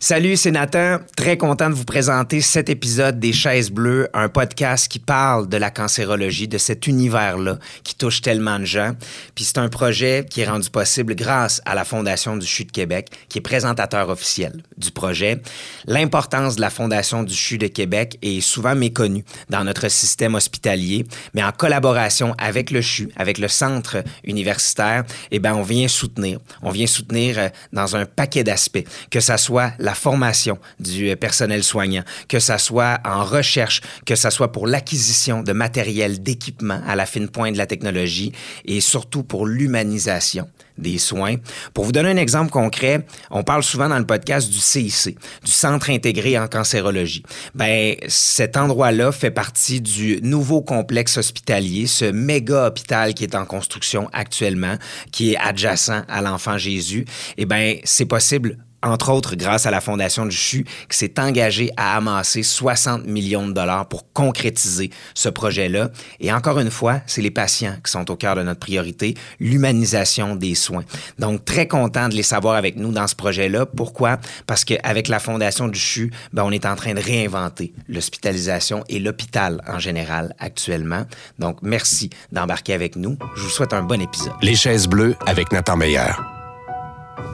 Salut, c'est Nathan. Très content de vous présenter cet épisode des Chaises Bleues, un podcast qui parle de la cancérologie, de cet univers-là qui touche tellement de gens. Puis c'est un projet qui est rendu possible grâce à la Fondation du CHU de Québec, qui est présentateur officiel du projet. L'importance de la Fondation du CHU de Québec est souvent méconnue dans notre système hospitalier, mais en collaboration avec le CHU, avec le centre universitaire, eh ben on vient soutenir. On vient soutenir euh, dans un paquet d'aspects, que ça soit la formation du euh, personnel soignant, que ça soit en recherche, que ça soit pour l'acquisition de matériel, d'équipement à la fine pointe de la technologie et surtout pour l'humanisation des soins. Pour vous donner un exemple concret, on parle souvent dans le podcast du CIC, du Centre intégré en cancérologie. Ben, cet endroit-là fait partie du nouveau complexe hospitalier, ce méga hôpital qui est en construction actuellement, qui est adjacent à l'Enfant Jésus. Eh ben, c'est possible entre autres grâce à la Fondation du CHU, qui s'est engagée à amasser 60 millions de dollars pour concrétiser ce projet-là. Et encore une fois, c'est les patients qui sont au cœur de notre priorité, l'humanisation des soins. Donc, très content de les savoir avec nous dans ce projet-là. Pourquoi? Parce qu'avec la Fondation du CHU, ben, on est en train de réinventer l'hospitalisation et l'hôpital en général actuellement. Donc, merci d'embarquer avec nous. Je vous souhaite un bon épisode. Les chaises bleues avec Nathan Meyer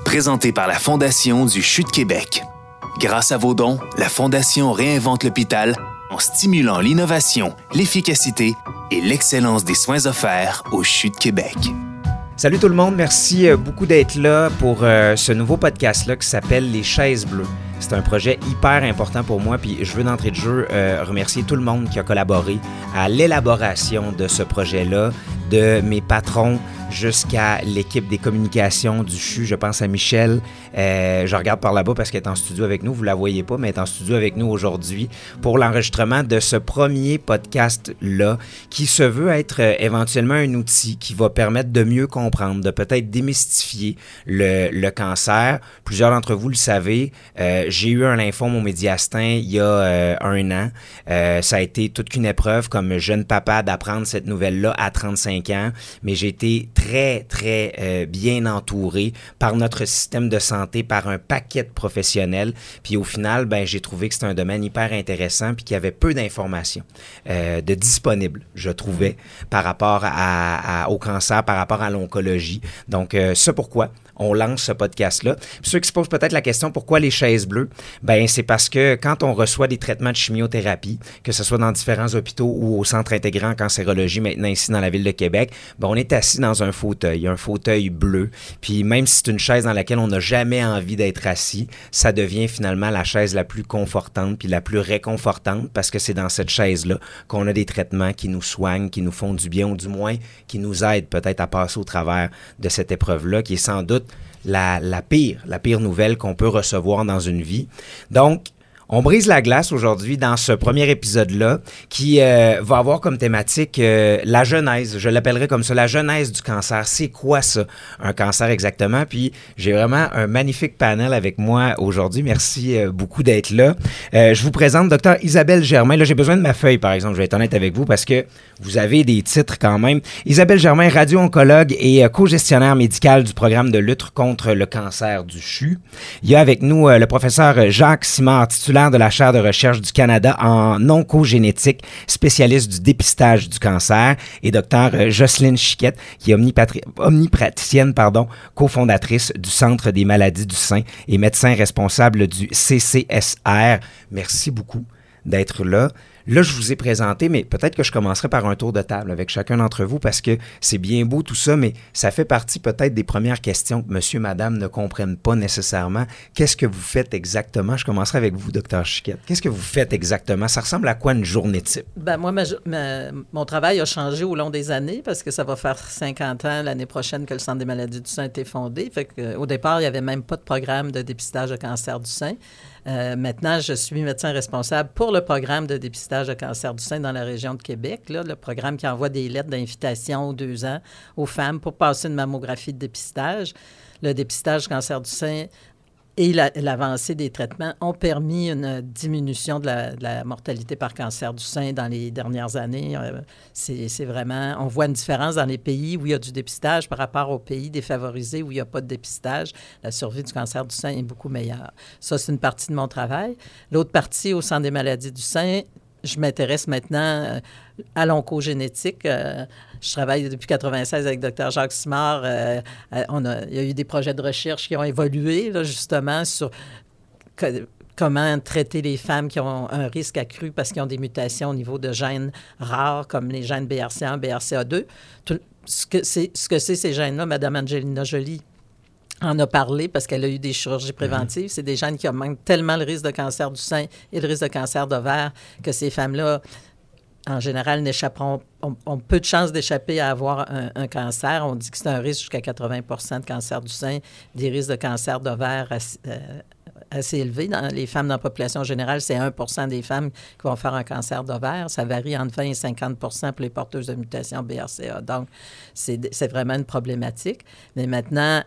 présenté par la Fondation du CHU de Québec. Grâce à vos dons, la Fondation réinvente l'hôpital en stimulant l'innovation, l'efficacité et l'excellence des soins offerts au CHU de Québec. Salut tout le monde, merci euh, beaucoup d'être là pour euh, ce nouveau podcast-là qui s'appelle Les chaises bleues. C'est un projet hyper important pour moi, puis je veux d'entrée de jeu euh, remercier tout le monde qui a collaboré à l'élaboration de ce projet-là, de mes patrons, jusqu'à l'équipe des communications du CHU. Je pense à Michel. Euh, je regarde par là-bas parce qu'elle est en studio avec nous. Vous la voyez pas, mais elle est en studio avec nous aujourd'hui pour l'enregistrement de ce premier podcast-là qui se veut être euh, éventuellement un outil qui va permettre de mieux comprendre, de peut-être démystifier le, cancer. Plusieurs d'entre vous le savez. Euh, j'ai eu un lymphome au médiastin il y a un an. ça a été toute qu'une épreuve comme jeune papa d'apprendre cette nouvelle-là à 35 ans, mais j'ai été très, très euh, bien entouré par notre système de santé, par un paquet de professionnels. Puis au final, ben, j'ai trouvé que c'était un domaine hyper intéressant puis qu'il y avait peu d'informations euh, de disponibles, je trouvais, par rapport à, au cancer, par rapport à l'oncologie. Donc, euh, c'est pourquoi on lance ce podcast-là. Ceux qui se posent peut-être la question pourquoi les chaises bleues, ben c'est parce que quand on reçoit des traitements de chimiothérapie, que ce soit dans différents hôpitaux ou au centre intégré en cancérologie maintenant ici dans la ville de Québec, ben on est assis dans un fauteuil, un fauteuil bleu. Puis même si c'est une chaise dans laquelle on n'a jamais envie d'être assis, ça devient finalement la chaise la plus confortante puis la plus réconfortante parce que c'est dans cette chaise-là qu'on a des traitements qui nous soignent, qui nous font du bien ou du moins qui nous aident peut-être à passer au travers de cette épreuve-là qui est sans doute la, pire, la pire nouvelle qu'on peut recevoir dans une vie. Donc, on brise la glace aujourd'hui dans ce premier épisode-là qui euh, va avoir comme thématique euh, la genèse. Je l'appellerai comme ça, la genèse du cancer. C'est quoi ça, un cancer exactement? Puis j'ai vraiment un magnifique panel avec moi aujourd'hui. Merci euh, beaucoup d'être là. je vous présente docteur Isabelle Germain. Là, j'ai besoin de ma feuille, par exemple. Je vais être honnête avec vous parce que vous avez des titres quand même. Isabelle Germain, radio-oncologue et co-gestionnaire médical du programme de lutte contre le cancer du CHU. Il y a avec nous le professeur Jacques Simard, titulaire de la chaire de recherche du Canada en oncogénétique, spécialiste du dépistage du cancer, et docteur euh, Jocelyne Chiquette, qui est omnipraticienne, pardon, cofondatrice du Centre des maladies du sein et médecin responsable du CCSR. Merci beaucoup d'être là. Là, je vous ai présenté, mais peut-être que je commencerai par un tour de table avec chacun d'entre vous parce que c'est bien beau tout ça, mais ça fait partie peut-être des premières questions que monsieur, madame ne comprennent pas nécessairement. Qu'est-ce que vous faites exactement? Je commencerai avec vous, docteur Chiquette. Qu'est-ce que vous faites exactement? Ça ressemble à quoi une journée type? Ben, moi, mon travail a changé au long des années parce que ça va faire 50 ans l'année prochaine que le Centre des maladies du sein a été fondé. Que, au départ, il n'y avait même pas de programme de dépistage de cancer du sein. Euh, maintenant, je suis médecin responsable pour le programme de dépistage de cancer du sein dans la région de Québec, le programme qui envoie des lettres d'invitation aux deux ans aux femmes pour passer une mammographie de dépistage. Le dépistage cancer du sein et l'avancée des traitements ont permis une diminution de la, mortalité par cancer du sein dans les dernières années. Euh, c'est vraiment, on voit une différence dans les pays où il y a du dépistage par rapport aux pays défavorisés où il n'y a pas de dépistage. La survie du cancer du sein est beaucoup meilleure. Ça, c'est une partie de mon travail. L'autre partie, au Centre des maladies du sein, je m'intéresse maintenant euh, à l'oncogénétique. Euh, je travaille depuis 1996 avec Dr. Jacques Simard. Euh, on a, il y a eu des projets de recherche qui ont évolué, justement, sur comment traiter les femmes qui ont un risque accru parce qu'ils ont des mutations au niveau de gènes rares, comme les gènes BRCA1, BRCA2. ce que c'est, ce que c'est ces gènes-là, Mme Angelina Jolie en a parlé parce qu'elle a eu des chirurgies préventives. C'est des gènes qui augmentent tellement le risque de cancer du sein et le risque de cancer d'ovaire que ces femmes-là, en général, n'échapperont, ont, peu de chances d'échapper à avoir un, cancer. On dit que c'est un risque jusqu'à 80 de cancer du sein, des risques de cancer d'ovaire euh, assez, élevés. Dans les femmes dans la population générale, c'est 1% des femmes qui vont faire un cancer d'ovaire. Ça varie entre 20 et 50% pour les porteuses de mutation BRCA. Donc, c'est vraiment une problématique. Mais maintenant,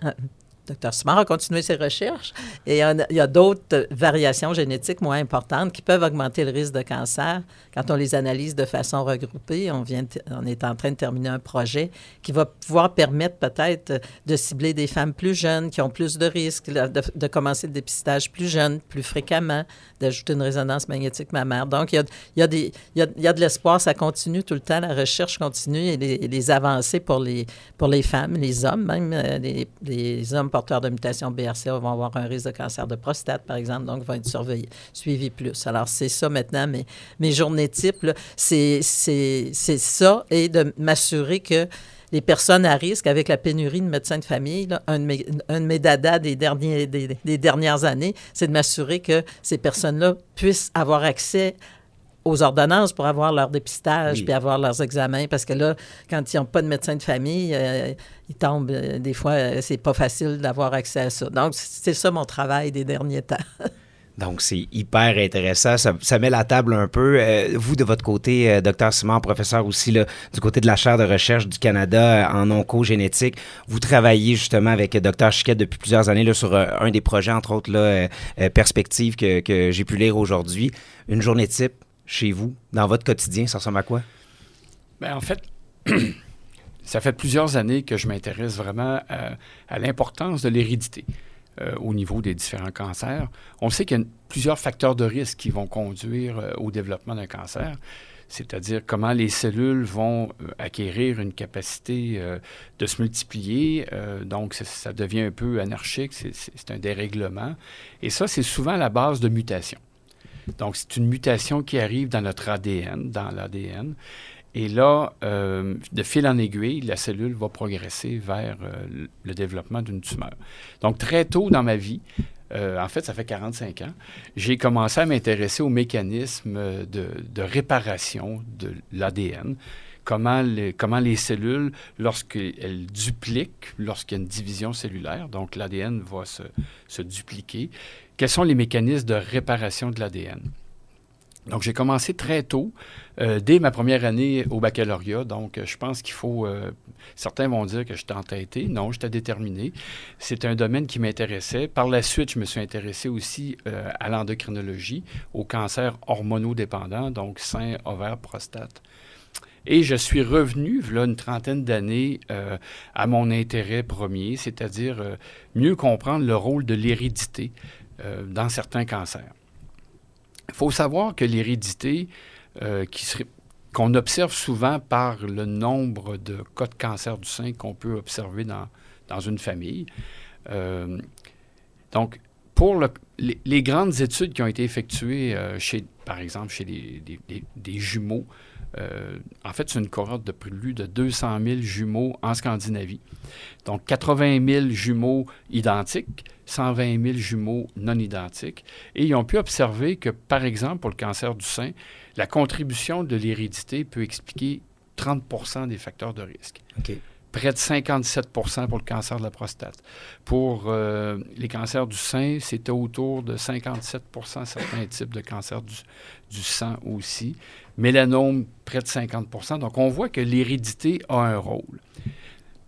Dr. Simard a continué ses recherches et il y a, d'autres variations génétiques moins importantes qui peuvent augmenter le risque de cancer. Quand on les analyse de façon regroupée, on, vient on est en train de terminer un projet qui va pouvoir permettre peut-être de cibler des femmes plus jeunes qui ont plus de risques, de, commencer le dépistage plus jeune, plus fréquemment, d'ajouter une résonance magnétique mammaire. Donc, il y a, il y a, des, il y a, de l'espoir, ça continue tout le temps, la recherche continue et les, avancées pour les, pour les femmes, les hommes, même euh, les, les hommes porteurs de mutation BRCA vont avoir un risque de cancer de prostate, par exemple, donc vont être surveillés, suivis plus. Alors, c'est ça maintenant, mes, mes journées types, c'est ça et de m'assurer que les personnes à risque, avec la pénurie de médecins de famille, un, de mes, un, dadas des, derniers, des, dernières années, c'est de m'assurer que ces personnes-là puissent avoir accès aux ordonnances pour avoir leur dépistage puis avoir leurs examens parce que là, quand ils n'ont pas de médecin de famille, euh, ils tombent. Euh, des fois, euh, c'est pas facile d'avoir accès à ça. Donc, c'est ça mon travail des derniers temps. Donc, c'est hyper intéressant. Ça, met la table un peu. vous, de votre côté, docteur Simon, professeur aussi, là, du côté de la chaire de recherche du Canada en oncogénétique, vous travaillez justement avec docteur Chiquette depuis plusieurs années là, sur un des projets, entre autres, là, Perspective, que, que j'ai pu lire aujourd'hui. Une journée type, chez vous, dans votre quotidien, ça ressemble à quoi? Bien, en fait, ça fait plusieurs années que je m'intéresse vraiment à, l'importance de l'hérédité euh, au niveau des différents cancers. On sait qu'il y a plusieurs facteurs de risque qui vont conduire euh, au développement d'un cancer, c'est-à-dire comment les cellules vont euh, acquérir une capacité de se multiplier. donc, ça devient un peu anarchique, c'est un dérèglement. Et ça, c'est souvent la base de mutations. Donc, c'est une mutation qui arrive dans notre ADN, dans l'ADN. Et là, euh, de fil en aiguille, la cellule va progresser vers euh, le développement d'une tumeur. Donc, très tôt dans ma vie, euh, en fait, ça fait 45 ans, j'ai commencé à m'intéresser aux mécanismes de, réparation de l'ADN. Comment les, comment les cellules, lorsqu'elles dupliquent, lorsqu'il y a une division cellulaire, donc l'ADN va se, se dupliquer, quels sont les mécanismes de réparation de l'ADN. Donc, j'ai commencé très tôt, euh, dès ma première année au baccalauréat. Donc, je pense qu'il faut. Euh, certains vont dire que j'étais entêté. Non, j'étais déterminé. C'est un domaine qui m'intéressait. Par la suite, je me suis intéressé aussi euh, à l'endocrinologie, au cancer hormonodépendant, donc sein, ovaire, prostate. Et je suis revenu, voilà une trentaine d'années, à mon intérêt premier, c'est-à-dire mieux comprendre le rôle de l'hérédité euh, dans certains cancers. Il faut savoir que l'hérédité, euh, qu'on observe souvent par le nombre de cas de cancer du sein qu'on peut observer dans, une famille. Euh, donc, pour les, grandes études qui ont été effectuées, par exemple, chez des jumeaux, en fait, c'est une cohorte de plus de 200 000 jumeaux en Scandinavie. Donc, 80 000 jumeaux identiques, 120 000 jumeaux non identiques. Et ils ont pu observer que, par exemple, pour le cancer du sein, la contribution de l'hérédité peut expliquer 30% des facteurs de risque. Près de 57 pour le cancer de la prostate. Pour euh, les cancers du sein, c'était autour de 57 certains types de cancers du, du sang aussi. Mélanome, près de 50 Donc, on voit que l'hérédité a un rôle.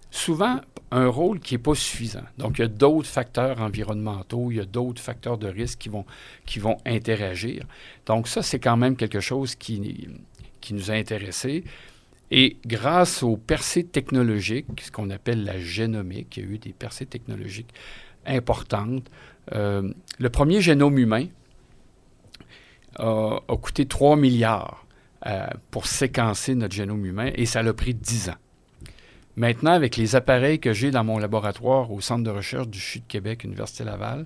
Souvent, un rôle qui n'est pas suffisant. Donc, il y a d'autres facteurs environnementaux, il y a d'autres facteurs de risque qui vont, qui vont interagir. Donc, ça, c'est quand même quelque chose qui, qui nous a intéressés. Et grâce aux percées technologiques, ce qu'on appelle la génomique, il y a eu des percées technologiques importantes. Euh, le premier génome humain a, coûté 3 milliards euh, pour séquencer notre génome humain et ça a pris 10 ans. Maintenant, avec les appareils que j'ai dans mon laboratoire au Centre de recherche du CHU de Québec, Université Laval,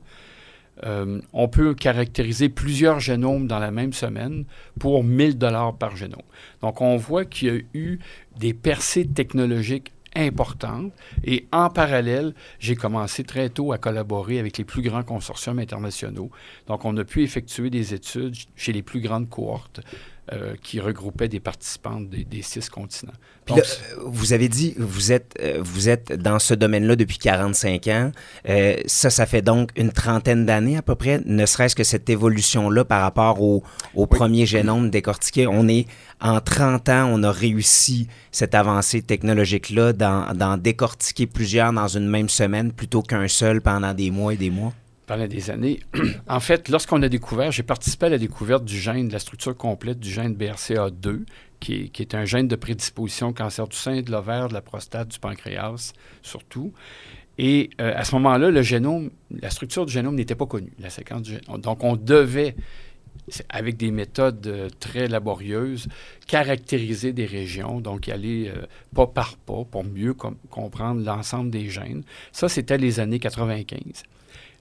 euh, on peut caractériser plusieurs génomes dans la même semaine pour 1000 dollars par génome. Donc, on voit qu'il y a eu des percées technologiques importantes et en parallèle, j'ai commencé très tôt à collaborer avec les plus grands consortiums internationaux. Donc, on a pu effectuer des études chez les plus grandes cohortes euh, qui regroupait des participants des, six continents. vous avez dit, vous êtes, euh, vous êtes dans ce domaine-là depuis 45 ans. Euh, ça, ça fait donc une trentaine d'années à peu près, ne serait-ce que cette évolution-là par rapport au, premier génome décortiqué. On est en 30 ans, on a réussi cette avancée technologique-là d'en décortiquer plusieurs dans une même semaine plutôt qu'un seul pendant des mois et des mois? Pendant des années. en fait, lorsqu'on a découvert, j'ai participé à la découverte du gène, de la structure complète du gène BRCA2, qui est, un gène de prédisposition au cancer du sein, de l'ovaire, de la prostate, du pancréas, surtout. Et euh, à ce moment-là, le génome, la structure du génome n'était pas connue, la séquence du génome. Donc, on devait, avec des méthodes euh, très laborieuses, caractériser des régions, donc aller euh, pas par pas pour mieux comprendre l'ensemble des gènes. Ça, c'était les années 95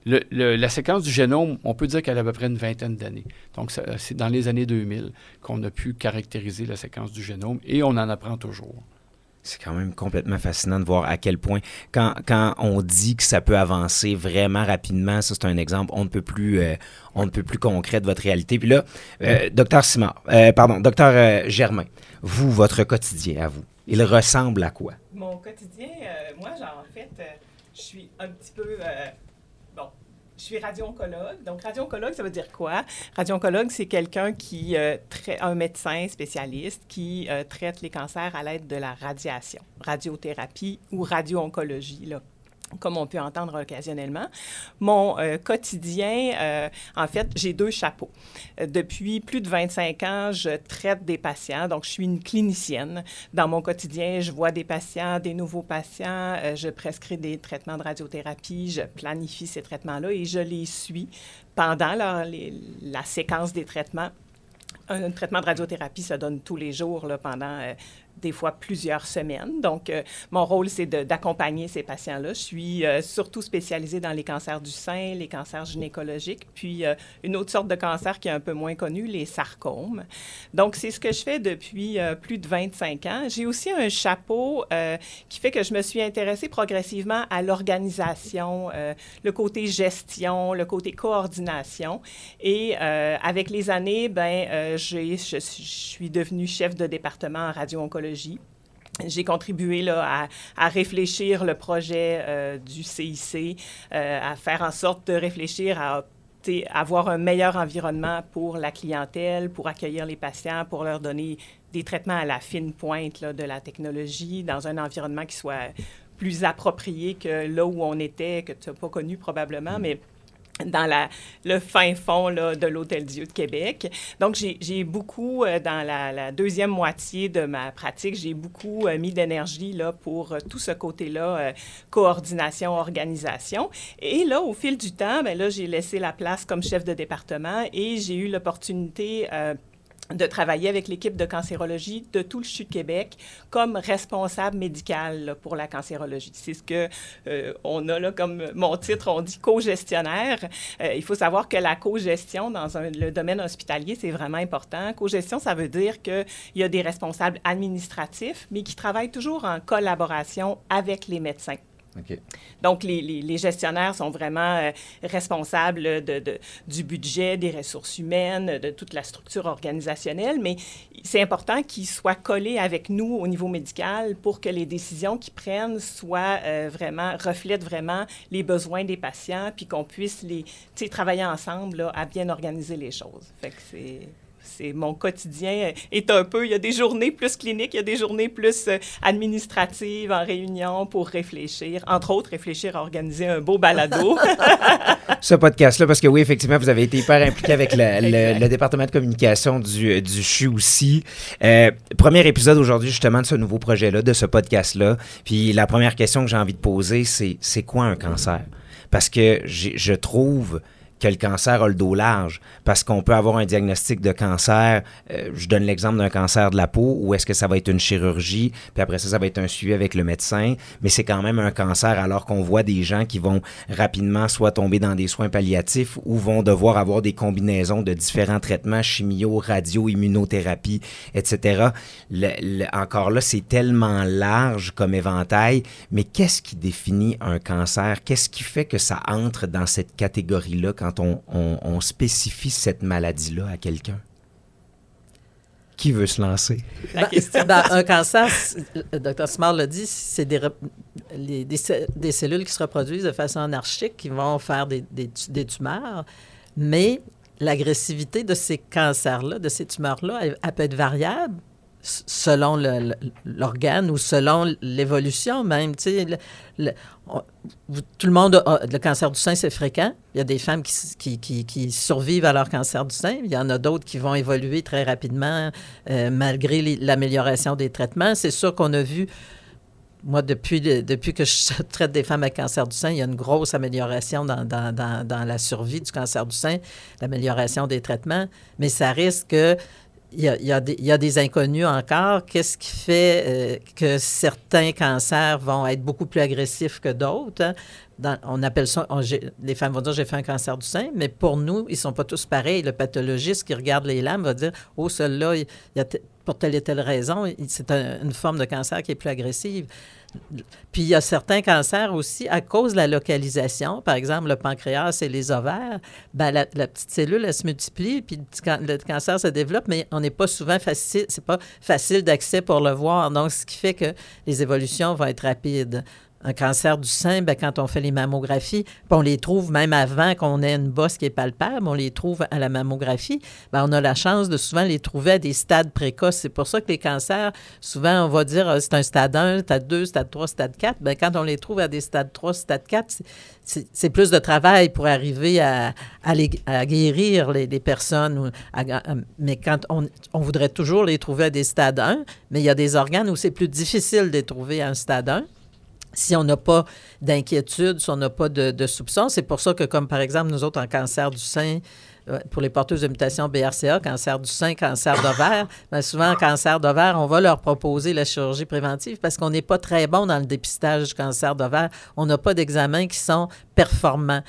la séquence du génome, on peut dire qu'elle a à peu près une vingtaine d'années. Donc, c'est dans les années 2000 qu'on a pu caractériser la séquence du génome et on en apprend toujours. C'est quand même complètement fascinant de voir à quel point, quand, on dit que ça peut avancer vraiment rapidement, ça c'est un exemple on ne peut plus, euh, on ne peut plus concret de votre réalité. Puis là, euh, docteur Simard, euh, pardon, docteur Germain, vous, votre quotidien à vous, il ressemble à quoi? Mon quotidien, moi, genre, en fait, je suis un petit peu je suis radio-oncologue. Donc, radio-oncologue, ça veut dire quoi? Radio-oncologue, c'est quelqu'un qui, euh, traite, un médecin spécialiste qui euh, traite les cancers à l'aide de la radiation, radiothérapie ou radio-oncologie. Là comme on peut entendre occasionnellement. Mon euh, quotidien, euh, en fait, j'ai deux chapeaux. Euh, depuis plus de 25 ans, je traite des patients, donc je suis une clinicienne. Dans mon quotidien, je vois des patients, des nouveaux patients, je prescris des traitements de radiothérapie, je planifie ces traitements-là et je les suis pendant la, séquence des traitements un, traitement de radiothérapie se donne tous les jours pendant des fois plusieurs semaines. Donc, euh, mon rôle, c'est d'accompagner ces patients-là. Je suis euh, surtout spécialisée dans les cancers du sein, les cancers gynécologiques, puis euh, une autre sorte de cancer qui est un peu moins connue, les sarcomes. Donc, c'est ce que je fais depuis plus de 25 ans. J'ai aussi un chapeau qui fait que je me suis intéressée progressivement à l'organisation, le côté gestion, le côté coordination. Et avec les années, ben, je suis devenue chef de département en radio-oncologie j'ai contribué là, à, réfléchir le projet euh, du CIC, euh, à faire en sorte de réfléchir à avoir un meilleur environnement pour la clientèle, pour accueillir les patients, pour leur donner des traitements à la fine pointe de la technologie dans un environnement qui soit plus approprié que là où on était, que tu n'as pas connu probablement, mais dans le fin fond de l'Hôtel Dieu de Québec. Donc, j'ai beaucoup, euh, dans la, deuxième moitié de ma pratique, j'ai beaucoup euh, mis d'énergie pour euh, tout ce côté-là, coordination, organisation. Et là, au fil du temps, ben j'ai laissé la place comme chef de département et j'ai eu l'opportunité de travailler avec l'équipe de cancérologie de tout le CHU de Québec comme responsable médical pour la cancérologie. C'est ce que euh, on a là comme mon titre, on dit co-gestionnaire. Euh, il faut savoir que la co-gestion dans un, le domaine hospitalier, c'est vraiment important. Co-gestion, ça veut dire qu'il y a des responsables administratifs, mais qui travaillent toujours en collaboration avec les médecins. Donc, les, gestionnaires sont vraiment euh, responsables du budget, des ressources humaines, de toute la structure organisationnelle, mais c'est important qu'ils soient collés avec nous au niveau médical pour que les décisions qu'ils prennent soient euh, vraiment, reflètent vraiment les besoins des patients, puis qu'on puisse les, travailler ensemble à bien organiser les choses. Fait que c'est c'est mon quotidien est un peu, il y a des journées plus cliniques, il y a des journées plus euh, administratives en réunion pour réfléchir, entre autres réfléchir à organiser un beau balado. Ce podcast-là, parce que oui, effectivement, vous avez été hyper impliqué avec le, le, département de communication du, du CHU aussi. Euh, premier épisode aujourd'hui justement de ce nouveau projet-là, de ce podcast-là. Puis la première question que j'ai envie de poser, c'est c'est quoi un cancer? Parce que je trouve que le cancer a le dos large parce qu'on peut avoir un diagnostic de cancer. Euh, je donne l'exemple d'un cancer de la peau où est-ce que ça va être une chirurgie, puis après ça, ça va être un suivi avec le médecin, mais c'est quand même un cancer alors qu'on voit des gens qui vont rapidement soit tomber dans des soins palliatifs ou vont devoir avoir des combinaisons de différents traitements, chimio, radio, immunothérapie, etc. encore là, c'est tellement large comme éventail, mais qu'est-ce qui définit un cancer? Qu'est-ce qui fait que ça entre dans cette catégorie-là quand on, spécifie cette maladie-là à quelqu'un? Qui veut se lancer? Ben, un cancer, le docteur Smart l'a dit, c'est des, des, cellules qui se reproduisent de façon anarchique, qui vont faire des, des tumeurs, mais l'agressivité de ces cancers-là, de ces tumeurs-là, elle, peut être variable selon l'organe ou selon l'évolution même. Sais, tout le monde le cancer du sein, c'est fréquent. Il y a des femmes qui, qui, qui, survivent à leur cancer du sein. Il y en a d'autres qui vont évoluer très rapidement euh, malgré l'amélioration des traitements. C'est sûr qu'on a vu, moi, depuis, depuis que je traite des femmes avec cancer du sein, il y a une grosse amélioration dans, dans, dans, dans la survie du cancer du sein, l'amélioration des traitements. Mais ça risque que il y, a, des, inconnus encore. Qu'est-ce qui fait euh, que certains cancers vont être beaucoup plus agressifs que d'autres? Hein? on appelle ça, les femmes vont dire j'ai fait un cancer du sein, mais pour nous, ils ne sont pas tous pareils. Le pathologiste qui regarde les lames va dire oh, celui-là, pour telle et telle raison, c'est une forme de cancer qui est plus agressive. Puis il y a certains cancers aussi à cause de la localisation. Par exemple, le pancréas et les ovaires, ben la, petite cellule, elle se multiplie, puis le cancer se développe, mais on n'est pas souvent facile, c'est pas facile d'accès pour le voir. Donc, ce qui fait que les évolutions vont être rapides un cancer du sein, bien, quand on fait les mammographies, on les trouve même avant qu'on ait une bosse qui est palpable, on les trouve à la mammographie, bien, on a la chance de souvent les trouver à des stades précoces. C'est pour ça que les cancers, souvent, on va dire euh, c'est un stade 1, stade 2, stade 3, stade 4. Bien, quand on les trouve à des stades 3, stade 4, c'est plus de travail pour arriver à, guérir les, personnes. mais quand on, on, voudrait toujours les trouver à des stades 1, mais il y a des organes où c'est plus difficile de les trouver à un stade 1 si on n'a pas d'inquiétude, si on n'a pas de, de soupçons. C'est pour ça que, comme par exemple, nous autres, en cancer du sein, euh, pour les porteuses de mutation BRCA, cancer du sein, cancer d'ovaire, bien souvent, en cancer d'ovaire, on va leur proposer la chirurgie préventive parce qu'on n'est pas très bon dans le dépistage du cancer d'ovaire. On n'a pas d'examens qui sont performants.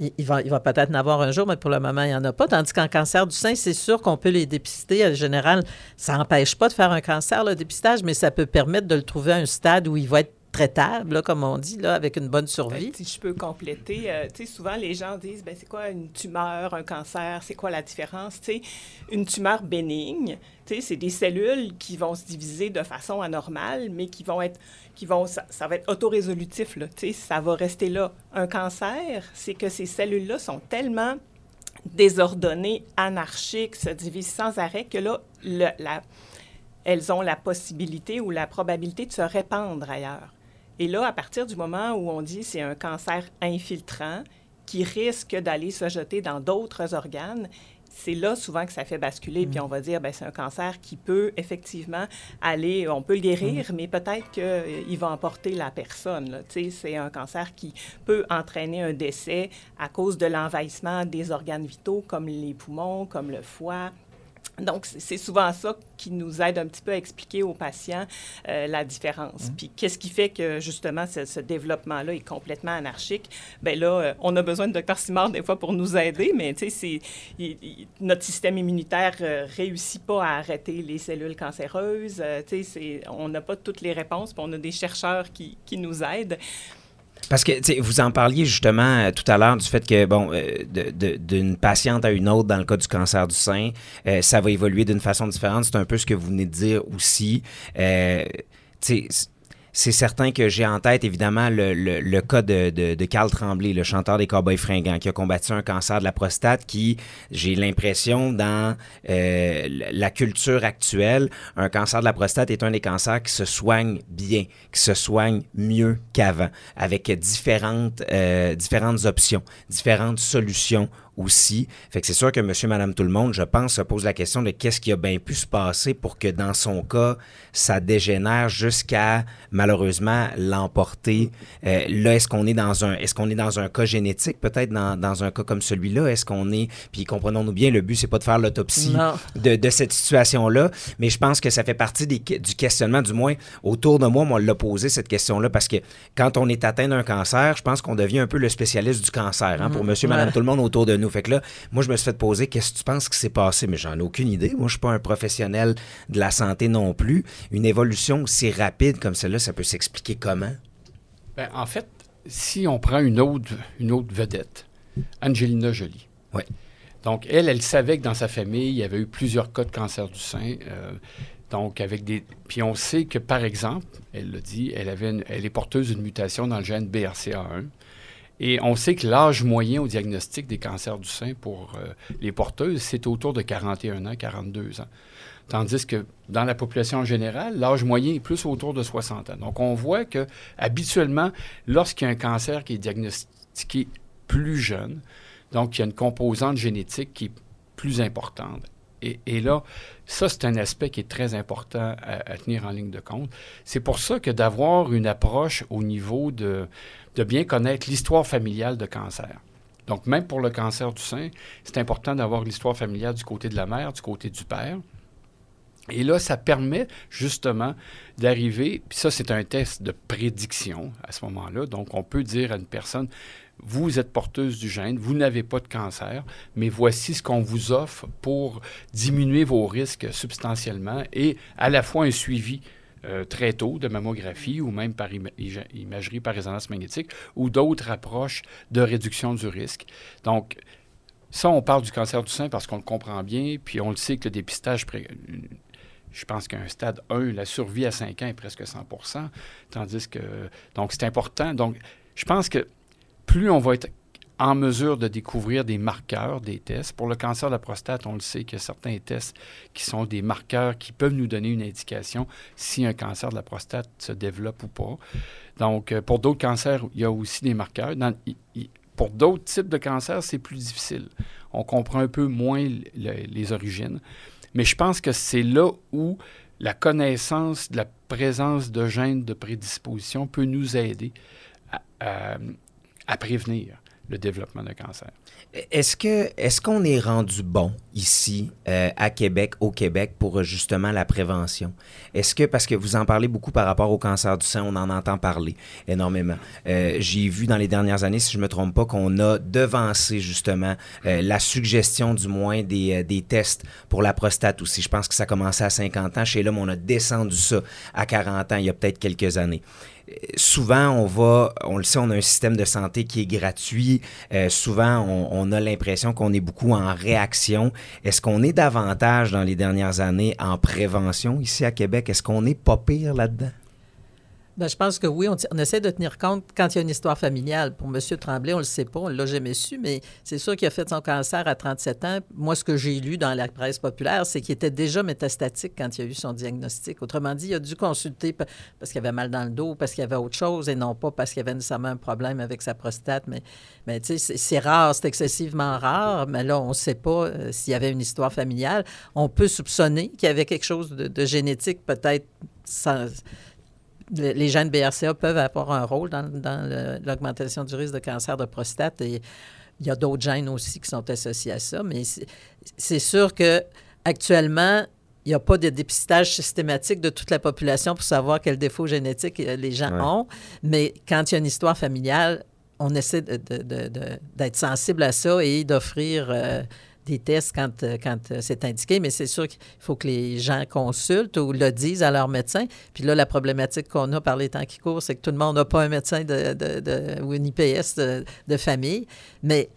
Il, va, il va peut-être en avoir un jour, mais pour le moment, il n'y en a pas. Tandis qu'en cancer du sein, c'est sûr qu'on peut les dépister. En général, ça n'empêche pas de faire un cancer, le dépistage, mais ça peut permettre de le trouver à un stade où il va être traitable, comme on dit, là, avec une bonne survie. si je peux compléter, euh, souvent les gens disent, ben, c'est quoi une tumeur, un cancer, c'est quoi la différence? sais, une tumeur bénigne, c'est des cellules qui vont se diviser de façon anormale, mais qui vont être, qui vont, ça, va être autorésolutif, là, ça va rester là. Un cancer, c'est que ces cellules-là sont tellement désordonnées, anarchiques, se divisent sans arrêt, que là, la, elles ont la possibilité ou la probabilité de se répandre ailleurs. Et là, à partir du moment où on dit c'est un cancer infiltrant qui risque d'aller se jeter dans d'autres organes, c'est là souvent que ça fait basculer, puis mm. on va dire, ben c'est un cancer qui peut effectivement aller, on peut le guérir, mm. mais peut-être qu'il euh, va emporter la personne. C'est un cancer qui peut entraîner un décès à cause de l'envahissement des organes vitaux comme les poumons, comme le foie, donc, c'est souvent ça qui nous aide un petit peu à expliquer aux patients euh, la différence. Mmh. Puis, qu'est-ce qui fait que, justement, ce, développement-là est complètement anarchique? Bien là, euh, on a besoin de Dr. Simard des fois pour nous aider, mais, tu sais, notre système immunitaire ne euh, réussit pas à arrêter les cellules cancéreuses. tu sais, on n'a pas toutes les réponses, puis on a des chercheurs qui, qui nous aident. Parce que vous en parliez justement euh, tout à l'heure du fait que, bon, euh, d'une patiente à une autre dans le cas du cancer du sein, euh, ça va évoluer d'une façon différente. C'est un peu ce que vous venez de dire aussi. C'est certain que j'ai en tête évidemment le, le, cas de, de, de, Carl Tremblay, le chanteur des Cowboys fringants, qui a combattu un cancer de la prostate qui, j'ai l'impression, dans euh, la culture actuelle, un cancer de la prostate est un des cancers qui se soigne bien, qui se soigne mieux qu'avant, avec différentes, euh, différentes options, différentes solutions aussi. Fait que c'est sûr que monsieur, madame, tout le monde, je pense, se pose la question de qu'est-ce qui a bien pu se passer pour que dans son cas, ça dégénère jusqu'à malheureusement l'emporter. Euh, là, est-ce qu'on est dans un est-ce qu'on est dans un cas génétique, peut-être dans, dans un cas comme celui-là? Est-ce qu'on est. Puis comprenons-nous bien, le but, c'est pas de faire l'autopsie de, de, cette situation-là, mais je pense que ça fait partie des, du questionnement, du moins autour de moi, moi, on l'a posé cette question-là, parce que quand on est atteint d'un cancer, je pense qu'on devient un peu le spécialiste du cancer, hein, pour mm-hmm. monsieur, madame, tout le monde autour de nous. Fait que là, moi, je me suis fait poser qu'est-ce que tu penses qui s'est passé, mais j'en ai aucune idée. Moi, je suis pas un professionnel de la santé non plus. Une évolution aussi rapide comme celle-là, ça peut s'expliquer comment? Bien, en fait, si on prend une autre, une autre vedette, Angelina Jolie. Oui. Donc, elle, elle savait que dans sa famille, il y avait eu plusieurs cas de cancer du sein. Euh, donc, avec des. Puis on sait que, par exemple, elle l'a dit, elle, avait elle est porteuse d'une mutation dans le gène BRCA1. Et on sait que l'âge moyen au diagnostic des cancers du sein pour euh, les porteuses, c'est autour de 41 ans, 42 ans. Tandis que dans la population en général, l'âge moyen est plus autour de 60 ans. Donc, on voit que habituellement, lorsqu'il y a un cancer qui est diagnostiqué plus jeune, donc il y a une composante génétique qui est plus importante. Et, là, ça, c'est un aspect qui est très important à tenir en ligne de compte. C'est pour ça que d'avoir une approche au niveau de, de bien connaître l'histoire familiale de cancer. Donc, même pour le cancer du sein, c'est important d'avoir l'histoire familiale du côté de la mère, du côté du père. Et là, ça permet justement d'arriver, puis ça, c'est un test de prédiction à ce moment-là. Donc, on peut dire à une personne, vous êtes porteuse du gène, vous n'avez pas de cancer, mais voici ce qu'on vous offre pour diminuer vos risques substantiellement et à la fois un suivi euh, très tôt de mammographie ou même par imagerie par résonance magnétique ou d'autres approches de réduction du risque. Donc, ça, on parle du cancer du sein parce qu'on le comprend bien, puis on le sait que le dépistage, je pense qu'à un stade 1, la survie à 5 ans est presque 100% tandis que, donc c'est important. Donc, je pense que plus on va être en mesure de découvrir des marqueurs, des tests. Pour le cancer de la prostate, on le sait qu'il y a certains tests qui sont des marqueurs qui peuvent nous donner une indication si un cancer de la prostate se développe ou pas. Donc, euh, pour d'autres cancers, il y a aussi des marqueurs. pour d'autres types de cancers, c'est plus difficile. On comprend un peu moins les origines. Mais je pense que c'est là où la connaissance de la présence de gènes de prédisposition peut nous aider à prévenir le développement de cancer. Est-ce que est-ce qu'on est rendu bon ici euh, à Québec, au Québec, pour justement la prévention? Est-ce que parce que vous en parlez beaucoup par rapport au cancer du sein, on en entend parler énormément. Euh, j'ai vu dans les dernières années, si je me trompe pas, qu'on a devancé justement euh, la suggestion du moins des, des, tests pour la prostate aussi. Je pense que ça commençait à 50 ans. Chez l'homme, on a descendu ça à 40 ans il y a peut-être quelques années souvent, on va, on le sait, on a un système de santé qui est gratuit. Euh, souvent, on, a l'impression qu'on est beaucoup en réaction. Est-ce qu'on est davantage dans les dernières années en prévention ici à Québec? Est-ce qu'on est pas pire là-dedans? Bien, je pense que oui, on, essaie de tenir compte quand il y a une histoire familiale. Pour M. Tremblay, on ne le sait pas, on ne l'a jamais su, mais c'est sûr qu'il a fait son cancer à 37 ans. Moi, ce que j'ai lu dans la presse populaire, c'est qu'il était déjà métastatique quand il a eu son diagnostic. Autrement dit, il a dû consulter parce qu'il avait mal dans le dos, parce qu'il y avait autre chose, et non pas parce qu'il avait nécessairement un problème avec sa prostate. Mais, mais tu sais, c'est rare, c'est excessivement rare, mais là, on ne sait pas euh, s'il y avait une histoire familiale. On peut soupçonner qu'il y avait quelque chose de, de génétique, peut-être sans les gènes BRCA peuvent avoir un rôle dans, l'augmentation du risque de cancer de prostate et il y a d'autres gènes aussi qui sont associés à ça, mais c'est sûr que actuellement, il n'y a pas de dépistage systématique de toute la population pour savoir quels défauts génétiques euh, les gens ont, mais quand il y a une histoire familiale, on essaie d'être sensible à ça et d'offrir euh, des tests quand, euh, quand euh, c'est indiqué, mais c'est sûr qu'il faut que les gens consultent ou le disent à leur médecin. Puis là, la problématique qu'on a par les temps qui courent, c'est que tout le monde n'a pas un médecin de, ou une IPS de, famille. Mais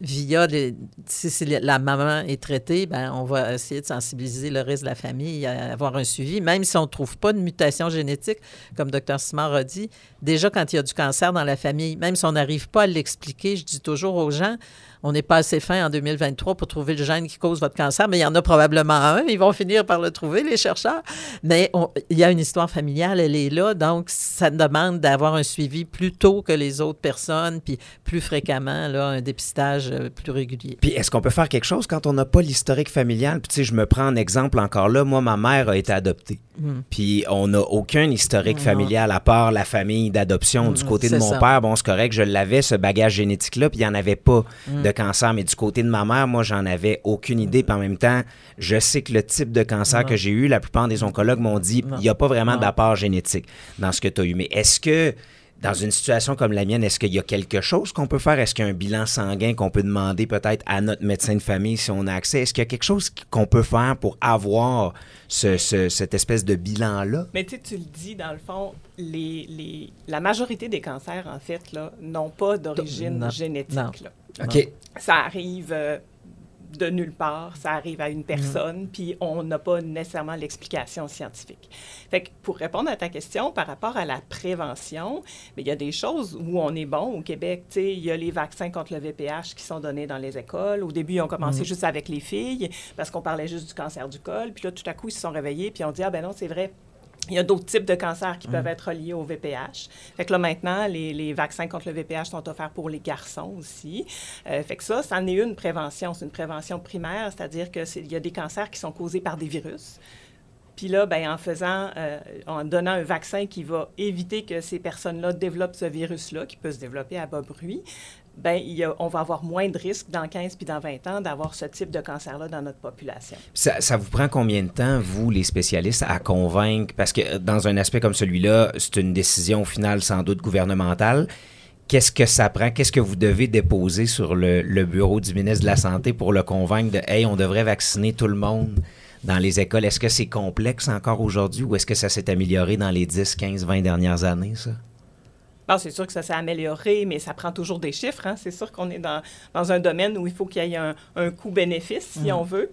via les, si, la maman est traitée, ben on va essayer de sensibiliser le reste de la famille à avoir un suivi, même si on ne trouve pas de mutation génétique, comme Dr. Simard a dit. Déjà, quand il y a du cancer dans la famille, même si on n'arrive pas à l'expliquer, je dis toujours aux gens, on n'est pas assez fin en 2023 pour trouver le gène qui cause votre cancer, mais il y en a probablement un. Ils vont finir par le trouver, les chercheurs. Mais il y a une histoire familiale, elle est là. Donc, ça demande d'avoir un suivi plus tôt que les autres personnes, puis plus fréquemment, là, un dépistage euh, plus régulier. Puis, est-ce qu'on peut faire quelque chose quand on n'a pas l'historique familial? Puis, tu sais, je me prends un exemple encore là. Moi, ma mère a été adoptée. Hmm. Puis, on n'a aucun historique familial à part la famille d'adoption. du hmm, côté de mon père, bon, c'est correct, je l'avais, ce bagage génétique-là, puis il n'y en avait pas hmm. de cancer. Mais du côté de ma mère, moi, j'en avais aucune idée. Puis en même temps, je sais que le type de cancer que j'ai eu, la plupart des oncologues m'ont dit, il n'y a pas vraiment d'apport génétique dans ce que tu as eu. Mais est-ce que dans une situation comme la mienne, est-ce qu'il y a quelque chose qu'on peut faire? Est-ce qu'il y a un bilan sanguin qu'on peut demander peut-être à notre médecin de famille si on a accès? Est-ce qu'il y a quelque chose qu'on peut faire pour avoir ce, cette espèce de bilan-là? Mais tu tu le dis, dans le fond, les, les, la majorité des cancers, en fait, n'ont pas d'origine génétique. OK. Ça arrive... Euh, de nulle part, ça arrive à une personne, puis on n'a pas nécessairement l'explication scientifique. Fait que pour répondre à ta question par rapport à la prévention, il y a des choses où on est bon au Québec. Il y a les vaccins contre le VPH qui sont donnés dans les écoles. Au début, ils ont commencé mm. juste avec les filles parce qu'on parlait juste du cancer du col. Puis là, tout à coup, ils se sont réveillés, puis on dit, ah ben non, c'est vrai, il y a d'autres types de cancers qui peuvent mm. être liés au VPH. Fait que là, maintenant, les, vaccins contre le VPH sont offerts pour les garçons aussi. Euh, fait que ça, ça en est une prévention. C'est une prévention primaire, c'est-à-dire qu'il y a des cancers qui sont causés par des virus. Puis là, ben, en faisant, euh, en donnant un vaccin qui va éviter que ces personnes-là développent ce virus-là, qui peut se développer à bas bruit, ben, on va avoir moins de risques dans 15 puis dans 20 ans d'avoir ce type de cancer-là dans notre population. Ça, vous prend combien de temps, vous, les spécialistes, à convaincre? Parce que euh, dans un aspect comme celui-là, c'est une décision finale sans doute gouvernementale. Qu'est-ce que ça prend? Qu'est-ce que vous devez déposer sur le, le, bureau du ministre de la Santé pour le convaincre de Hey, on devrait vacciner tout le monde dans les écoles? Est-ce que c'est complexe encore aujourd'hui ou est-ce que ça s'est amélioré dans les 10, 15, 20 dernières années, ça? C'est sûr que ça s'est amélioré, mais ça prend toujours des chiffres. Hein. C'est sûr qu'on est dans, dans, un domaine où il faut qu'il y ait un, un coût-bénéfice, si mhm. on veut.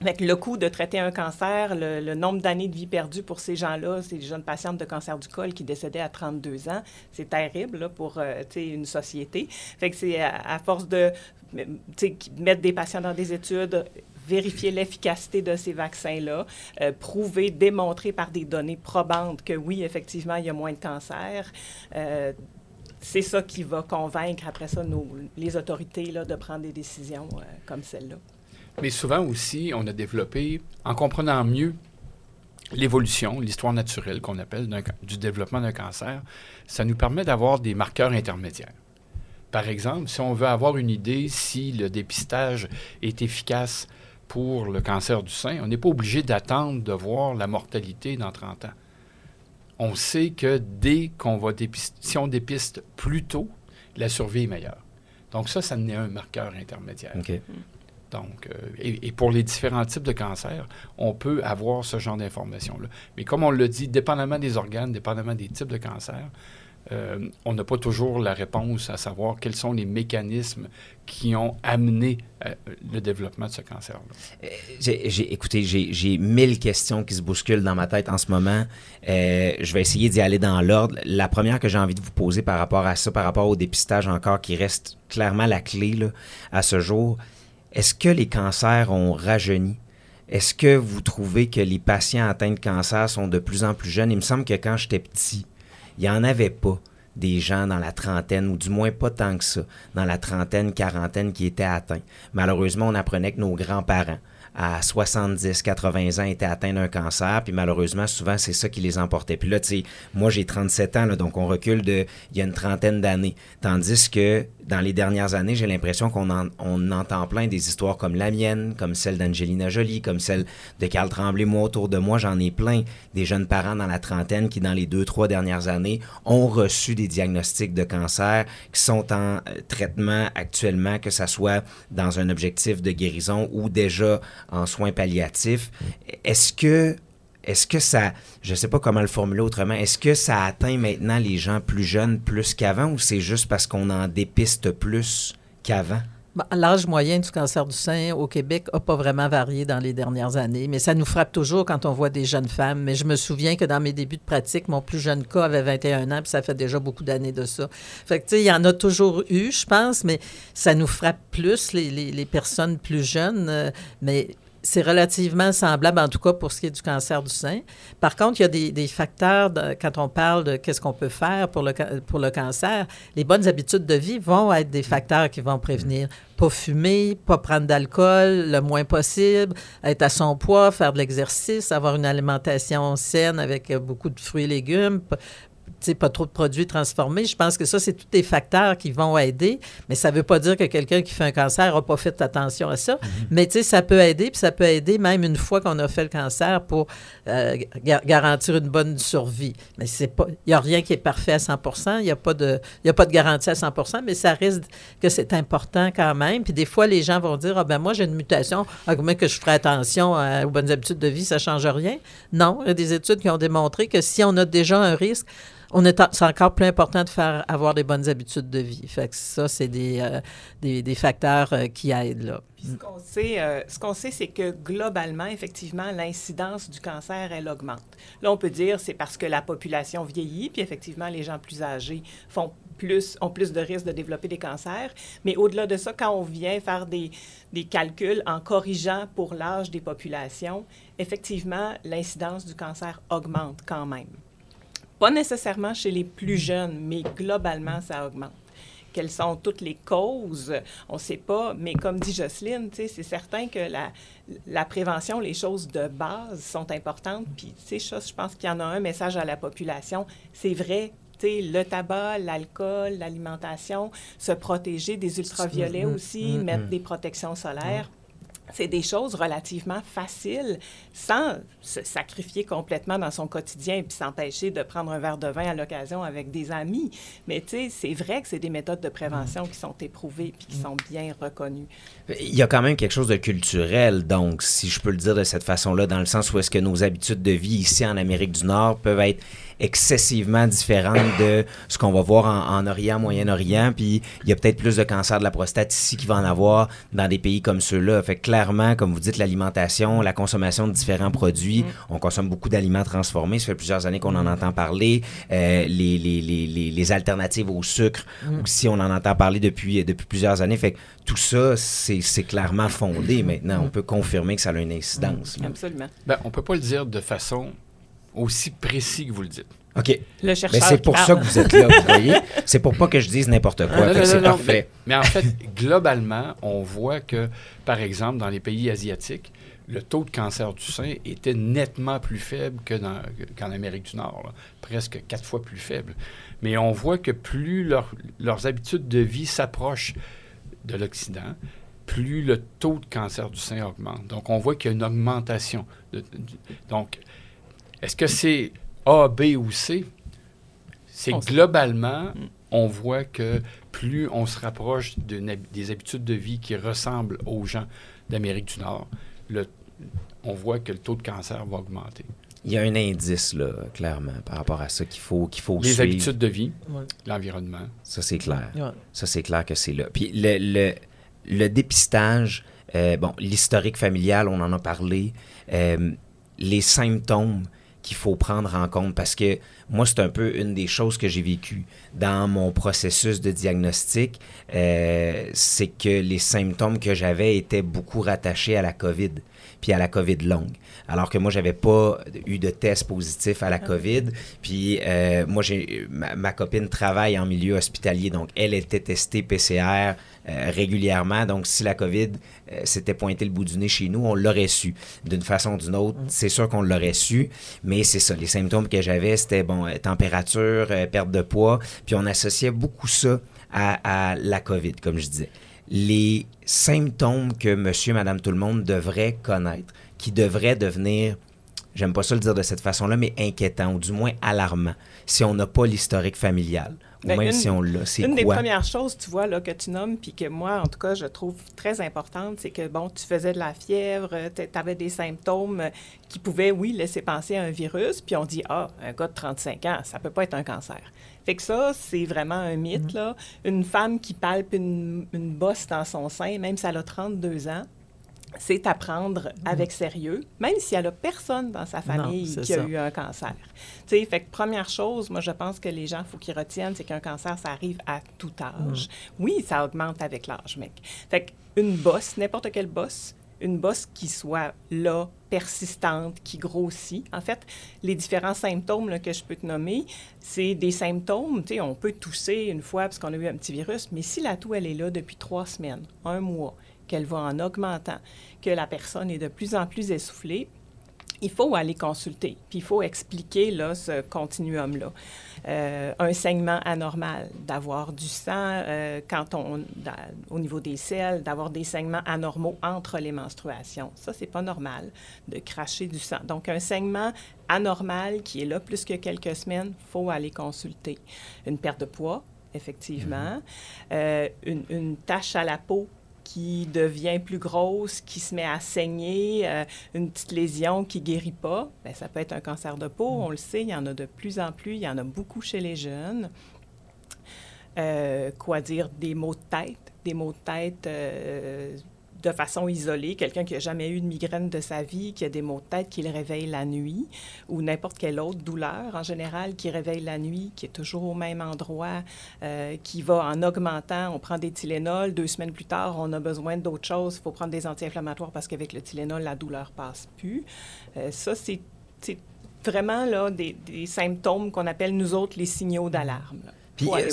Avec le coût de traiter un cancer, le, nombre d'années de vie perdues pour ces gens-là, ces jeunes patientes de cancer du col qui décédaient à 32 ans, c'est terrible là, pour euh, une société. Fait que c'est à, à, force de mettre des patients dans des études, vérifier l'efficacité de ces vaccins-là, euh, prouver, démontrer par des données probantes que oui, effectivement, il y a moins de cancer. Euh, c'est ça qui va convaincre après ça les autorités là, de prendre des décisions euh, comme celle-là. Mais souvent aussi, on a développé, en comprenant mieux l'évolution, l'histoire naturelle qu'on appelle du développement d'un cancer, ça nous permet d'avoir des marqueurs intermédiaires. Par exemple, si on veut avoir une idée si le dépistage est efficace pour le cancer du sein, on n'est pas obligé d'attendre de voir la mortalité dans 30 ans. On sait que dès qu'on va dépister, si on dépiste plus tôt, la survie est meilleure. Donc ça, ça n'est un marqueur intermédiaire. Donc, euh, et, pour les différents types de cancers, on peut avoir ce genre d'informations-là. Mais comme on le dit, dépendamment des organes, dépendamment des types de cancers, euh, on n'a pas toujours la réponse à savoir quels sont les mécanismes qui ont amené euh, le développement de ce cancer-là. Euh, j'ai, écoutez, j'ai, mille questions qui se bousculent dans ma tête en ce moment. je vais essayer d'y aller dans l'ordre. La première que j'ai envie de vous poser par rapport à ça, par rapport au dépistage encore, qui reste clairement la clé à ce jour, est-ce que les cancers ont rajeuni? Est-ce que vous trouvez que les patients atteints de cancer sont de plus en plus jeunes? Il me semble que quand j'étais petit, il n'y en avait pas des gens dans la trentaine, ou du moins pas tant que ça, dans la trentaine, quarantaine qui étaient atteints. Malheureusement, on apprenait que nos grands-parents, à 70, 80 ans étaient atteints d'un cancer, puis malheureusement, souvent, c'est ça qui les emportait. Puis là, tu sais, moi, j'ai 37 ans, donc on recule de il y a une trentaine d'années. Tandis que dans les dernières années, j'ai l'impression qu'on on entend plein des histoires comme la mienne, comme celle d'Angelina Jolie, comme celle de Carl Tremblay. Moi, autour de moi, j'en ai plein des jeunes parents dans la trentaine qui, dans les deux, trois dernières années, ont reçu des diagnostics de cancer, qui sont en euh, traitement actuellement, que ce soit dans un objectif de guérison ou déjà en soins palliatifs. Est-ce que est-ce que ça, je ne sais pas comment le formuler autrement, est-ce que ça atteint maintenant les gens plus jeunes plus qu'avant ou c'est juste parce qu'on en dépiste plus qu'avant? Bah, L'âge moyen du cancer du sein au Québec n'a pas vraiment varié dans les dernières années, mais ça nous frappe toujours quand on voit des jeunes femmes. Mais je me souviens que dans mes débuts de pratique, mon plus jeune cas avait 21 ans, puis ça fait déjà beaucoup d'années de ça. Fait que, tu sais, il y en a toujours eu, je pense, mais ça nous frappe plus, les personnes plus jeunes. euh, mais c'est relativement semblable, en tout cas pour ce qui est du cancer du sein. Par contre, il y a des, facteurs, quand on parle de qu'est-ce qu'on peut faire pour le, pour le cancer, les bonnes habitudes de vie vont être des facteurs qui vont prévenir. Pas fumer, pas prendre d'alcool le moins possible, être à son poids, faire de l'exercice, avoir une alimentation saine avec beaucoup de fruits et légumes, pas trop de produits transformés. Je pense que ça, c'est tous des facteurs qui vont aider, mais ça ne veut pas dire que quelqu'un qui fait un cancer n'a pas fait attention à ça. Mais tu sais, ça peut aider, puis ça peut aider même une fois qu'on a fait le cancer pour euh, ga- garantir une bonne survie. Mais c'est pas, il n'y a rien qui est parfait à 100 il n'y a, pas de- y a pas de garantie à 100% mais ça risque que c'est important quand même. Puis des fois, les gens vont dire, ah ben moi, j'ai une mutation, ah, comment que je ferai attention à- aux bonnes habitudes de vie, ça ne change rien. Non, il y a des études qui ont démontré que si on a déjà un risque, c'est encore plus important de faire avoir des bonnes habitudes de vie. Ça, c'est des, euh, facteurs euh, qui aident là. Puis ce qu'on sait, euh, ce qu'on sait, c'est que globalement, effectivement, l'incidence du cancer, elle augmente. Là, on peut dire c'est parce que la population vieillit, puis effectivement, les gens plus âgés font plus, ont plus de risques de développer des cancers. Mais au-delà de ça, quand on vient faire des calculs en corrigeant pour l'âge des populations, effectivement, l'incidence du cancer augmente quand même. Pas nécessairement chez les plus jeunes, mais globalement, ça augmente. Quelles sont toutes les causes? On ne sait pas, mais comme dit Jocelyne, c'est certain que la, la prévention, les choses de base sont importantes. Puis, tu sais, je pense qu'il y en a un message à la population. C'est vrai, tu sais, le tabac, l'alcool, l'alimentation, se protéger des ultraviolets aussi, mettre des protections solaires. C'est des choses relativement faciles, sans se sacrifier complètement dans son quotidien et puis s'empêcher de prendre un verre de vin à l'occasion avec des amis. Mais tu sais, c'est vrai que c'est des méthodes de prévention qui sont éprouvées puis qui sont bien reconnues. Il y a quand même quelque chose de culturel, donc, si je peux le dire de cette façon-là, dans le sens où est-ce que nos habitudes de vie ici en Amérique du Nord peuvent être excessivement différentes de ce qu'on va voir en, en Orient, Moyen-Orient, puis il y a peut-être plus de cancer de la prostate ici qu'il va en avoir dans des pays comme ceux-là. Fait que clairement, comme vous dites, l'alimentation, la consommation de différents produits, on consomme beaucoup d'aliments transformés, ça fait plusieurs années qu'on en entend parler, Euh, les, les, les, les, les alternatives au sucre aussi, on en entend parler depuis, depuis plusieurs années, fait que tout ça, c'est c'est clairement fondé maintenant. On peut confirmer que ça a une incidence. là. Absolument. Ben, on ne peut pas le dire de façon aussi précise que vous le dites. OK. Le chercheur Ben, c'est pour parle. ça que vous êtes là, vous voyez. C'est pour pas que je dise n'importe quoi. C'est parfait. Mais, mais en fait, globalement, on voit que, par exemple, dans les pays asiatiques, le taux de cancer du sein était nettement plus faible que dans- qu'en Amérique du Nord, là. presque quatre fois plus faible. Mais on voit que plus leur- leurs habitudes de vie s'approchent de l'Occident, plus le taux de cancer du sein augmente. Donc, on voit qu'il y a une augmentation. de- de- donc, est-ce que c'est A, B ou C? C'est globalement, on voit que plus on se rapproche d'une hab- des habitudes de vie qui ressemblent aux gens d'Amérique du Nord, le- on voit que le taux de cancer va augmenter. Il y a un indice, là, clairement, par rapport à ça qu'il faut, qu'il faut Les suivre. habitudes de vie, Ouais. l'environnement. Ça, c'est clair. Ouais. Ça, c'est clair que c'est là. Puis le, le, le dépistage, euh, bon, l'historique familial, on en a parlé, euh, les symptômes qu'il faut prendre en compte parce que moi, c'est un peu une des choses que j'ai vécues dans mon processus de diagnostic, euh, c'est que les symptômes que j'avais étaient beaucoup rattachés à la COVID, puis à la COVID longue. Alors que moi, j'avais pas eu de test positif à la COVID. Puis euh, moi, j'ai ma, ma copine travaille en milieu hospitalier, donc elle était testée PCR euh, régulièrement. Donc si la COVID euh, s'était pointé le bout du nez chez nous, on l'aurait su. D'une façon ou d'une autre, c'est sûr qu'on l'aurait su. Mais c'est ça, les symptômes que j'avais, c'était bon, euh, température, perte de poids. Puis on associait beaucoup ça à, à la COVID, comme je disais les symptômes que monsieur, madame, tout le monde devrait connaître, qui devraient devenir j'aime pas ça le dire de cette façon-là, mais inquiétant ou du moins alarmant si on n'a pas l'historique familial. Ben, même une- si on l'a, c'est Une des premières choses, tu vois, là, que tu nommes, puis que moi, en tout cas, je trouve très importante, c'est que, bon, tu faisais de la fièvre, tu avais des symptômes euh, qui pouvaient, oui, laisser penser à un virus, puis on dit, ah, un gars de 35 ans, ça peut pas être un cancer. Fait que ça, c'est vraiment un mythe, là. Une femme qui palpe une, une bosse dans son sein, même si elle a 32 ans, c'est à prendre avec sérieux, même si elle a personne dans sa famille qui a ça. eu un cancer. Tu sais, fait que première chose, moi, je pense que les gens, il faut qu'ils retiennent, c'est qu'un cancer, ça arrive à tout âge. Oui, ça augmente avec l'âge, mec. Fait qu'une bosse, n'importe quelle bosse, une bosse qui soit là, persistante, qui grossit. En fait, les différents symptômes là, que je peux te nommer, c'est des symptômes, tu sais, on peut tousser une fois parce qu'on a eu un petit virus, mais si la toux, elle est là depuis trois semaines, un mois, qu'elle va en augmentant, que la personne est de plus en plus essoufflée, il faut aller consulter, puis il faut expliquer là, ce continuum-là. Euh, un saignement anormal, d'avoir du sang euh, quand on, au niveau des selles, d'avoir des saignements anormaux entre les menstruations. Ça, c'est pas normal de cracher du sang. Donc, un saignement anormal qui est là plus que quelques semaines, faut aller consulter. Une perte de poids, effectivement. Euh, une, une tache à la peau qui devient plus grosse, qui se met à saigner, euh, une petite lésion qui guérit pas, ben, ça peut être un cancer de peau. On le sait, il y en a de plus en plus, il y en a beaucoup chez les jeunes. Euh, quoi dire, des maux de tête, des maux de tête euh, de façon isolée, quelqu'un qui n'a jamais eu de migraine de sa vie, qui a des maux de tête qui le réveillent la nuit, ou n'importe quelle autre douleur en général qui réveille la nuit, qui est toujours au même endroit, euh, qui va en augmentant. On prend des Tylenol, deux semaines plus tard, on a besoin d'autres choses, il faut prendre des anti-inflammatoires parce qu'avec le Tylenol, la douleur passe plus. Euh, ça, c'est vraiment là, des symptômes qu'on appelle, nous autres, les signaux d'alarme. Puis, euh,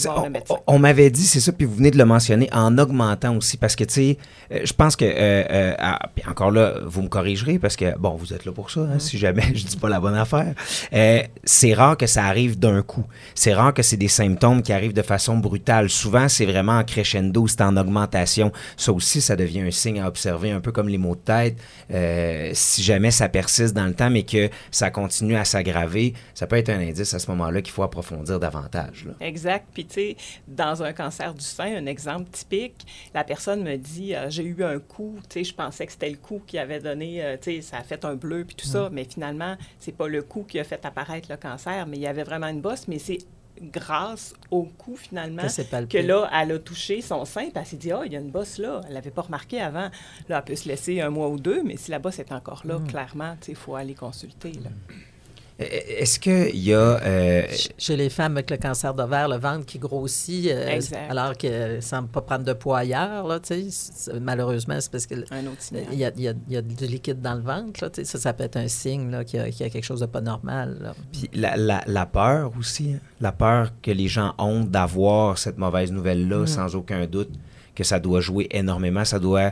on, on- m'avait dit, c'est ça, puis vous venez de le mentionner, en augmentant aussi, parce que, tu sais, euh, je pense que, euh, euh, ah, puis encore là, vous me corrigerez, parce que, bon, vous êtes là pour ça, hein, si jamais je dis pas la bonne affaire. Euh, c'est rare que ça arrive d'un coup. C'est rare que c'est des symptômes qui arrivent de façon brutale. Souvent, c'est vraiment en crescendo, c'est en augmentation. Ça aussi, ça devient un signe à observer, un peu comme les maux de tête. Euh, si jamais ça persiste dans le temps, mais que ça continue à s'aggraver, ça peut être un indice à ce moment-là qu'il faut approfondir davantage. là. Exact. Puis, tu sais, dans un cancer du sein, un exemple typique, la personne me dit euh, J'ai eu un coup, tu sais, je pensais que c'était le coup qui avait donné, euh, tu sais, ça a fait un bleu, puis tout ça, mais finalement, c'est pas le coup qui a fait apparaître le cancer, mais il y avait vraiment une bosse, mais c'est grâce au coup, finalement, Que là, elle a touché son sein, puis elle s'est dit, ah, il y a une bosse là. Elle l'avait pas remarqué avant. Là, elle peut se laisser un mois ou deux, mais si la bosse est encore là, clairement, tu sais, il faut aller consulter. Là. Euh, Est-ce qu'il y a. euh, Ch- Chez les femmes avec le cancer d'ovaire, le ventre qui grossit, euh, alors qu'elles ne semblent pas prendre de poids ailleurs, là, tu sais, c'est- malheureusement, c'est parce qu'il y a, il y a- il y a du liquide dans le ventre. Là, tu sais, ça, ça peut être un signe là, qu'il y, a- qu'il y a quelque chose de pas normal. là. puis la, la- la peur aussi, hein? la peur que les gens ont d'avoir cette mauvaise nouvelle-là, sans aucun doute, que ça doit jouer énormément, ça doit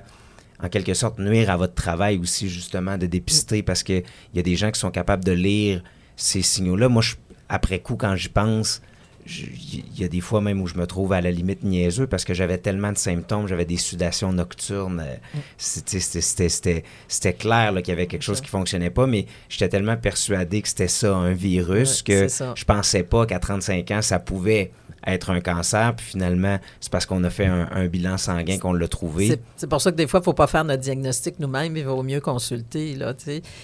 en quelque sorte nuire à votre travail aussi, justement, de dépister, parce qu'il y a des gens qui sont capables de lire ces signaux-là. Moi, je- après coup, quand j'y pense, il y a des fois même où je me trouve à la limite niaiseux parce que j'avais tellement de symptômes, j'avais des sudations nocturnes. euh, c'était- C'était clair qu'il y avait quelque chose qui fonctionnait pas, mais j'étais tellement persuadé que c'était ça, un virus, Ouais, que je pensais pas qu'à 35 ans, ça pouvait être un cancer. Puis finalement, c'est parce qu'on a fait un, bilan sanguin qu'on l'a trouvé. C'est- pour ça que des fois, il ne faut pas faire notre diagnostic nous-mêmes. Il vaut mieux consulter. Là.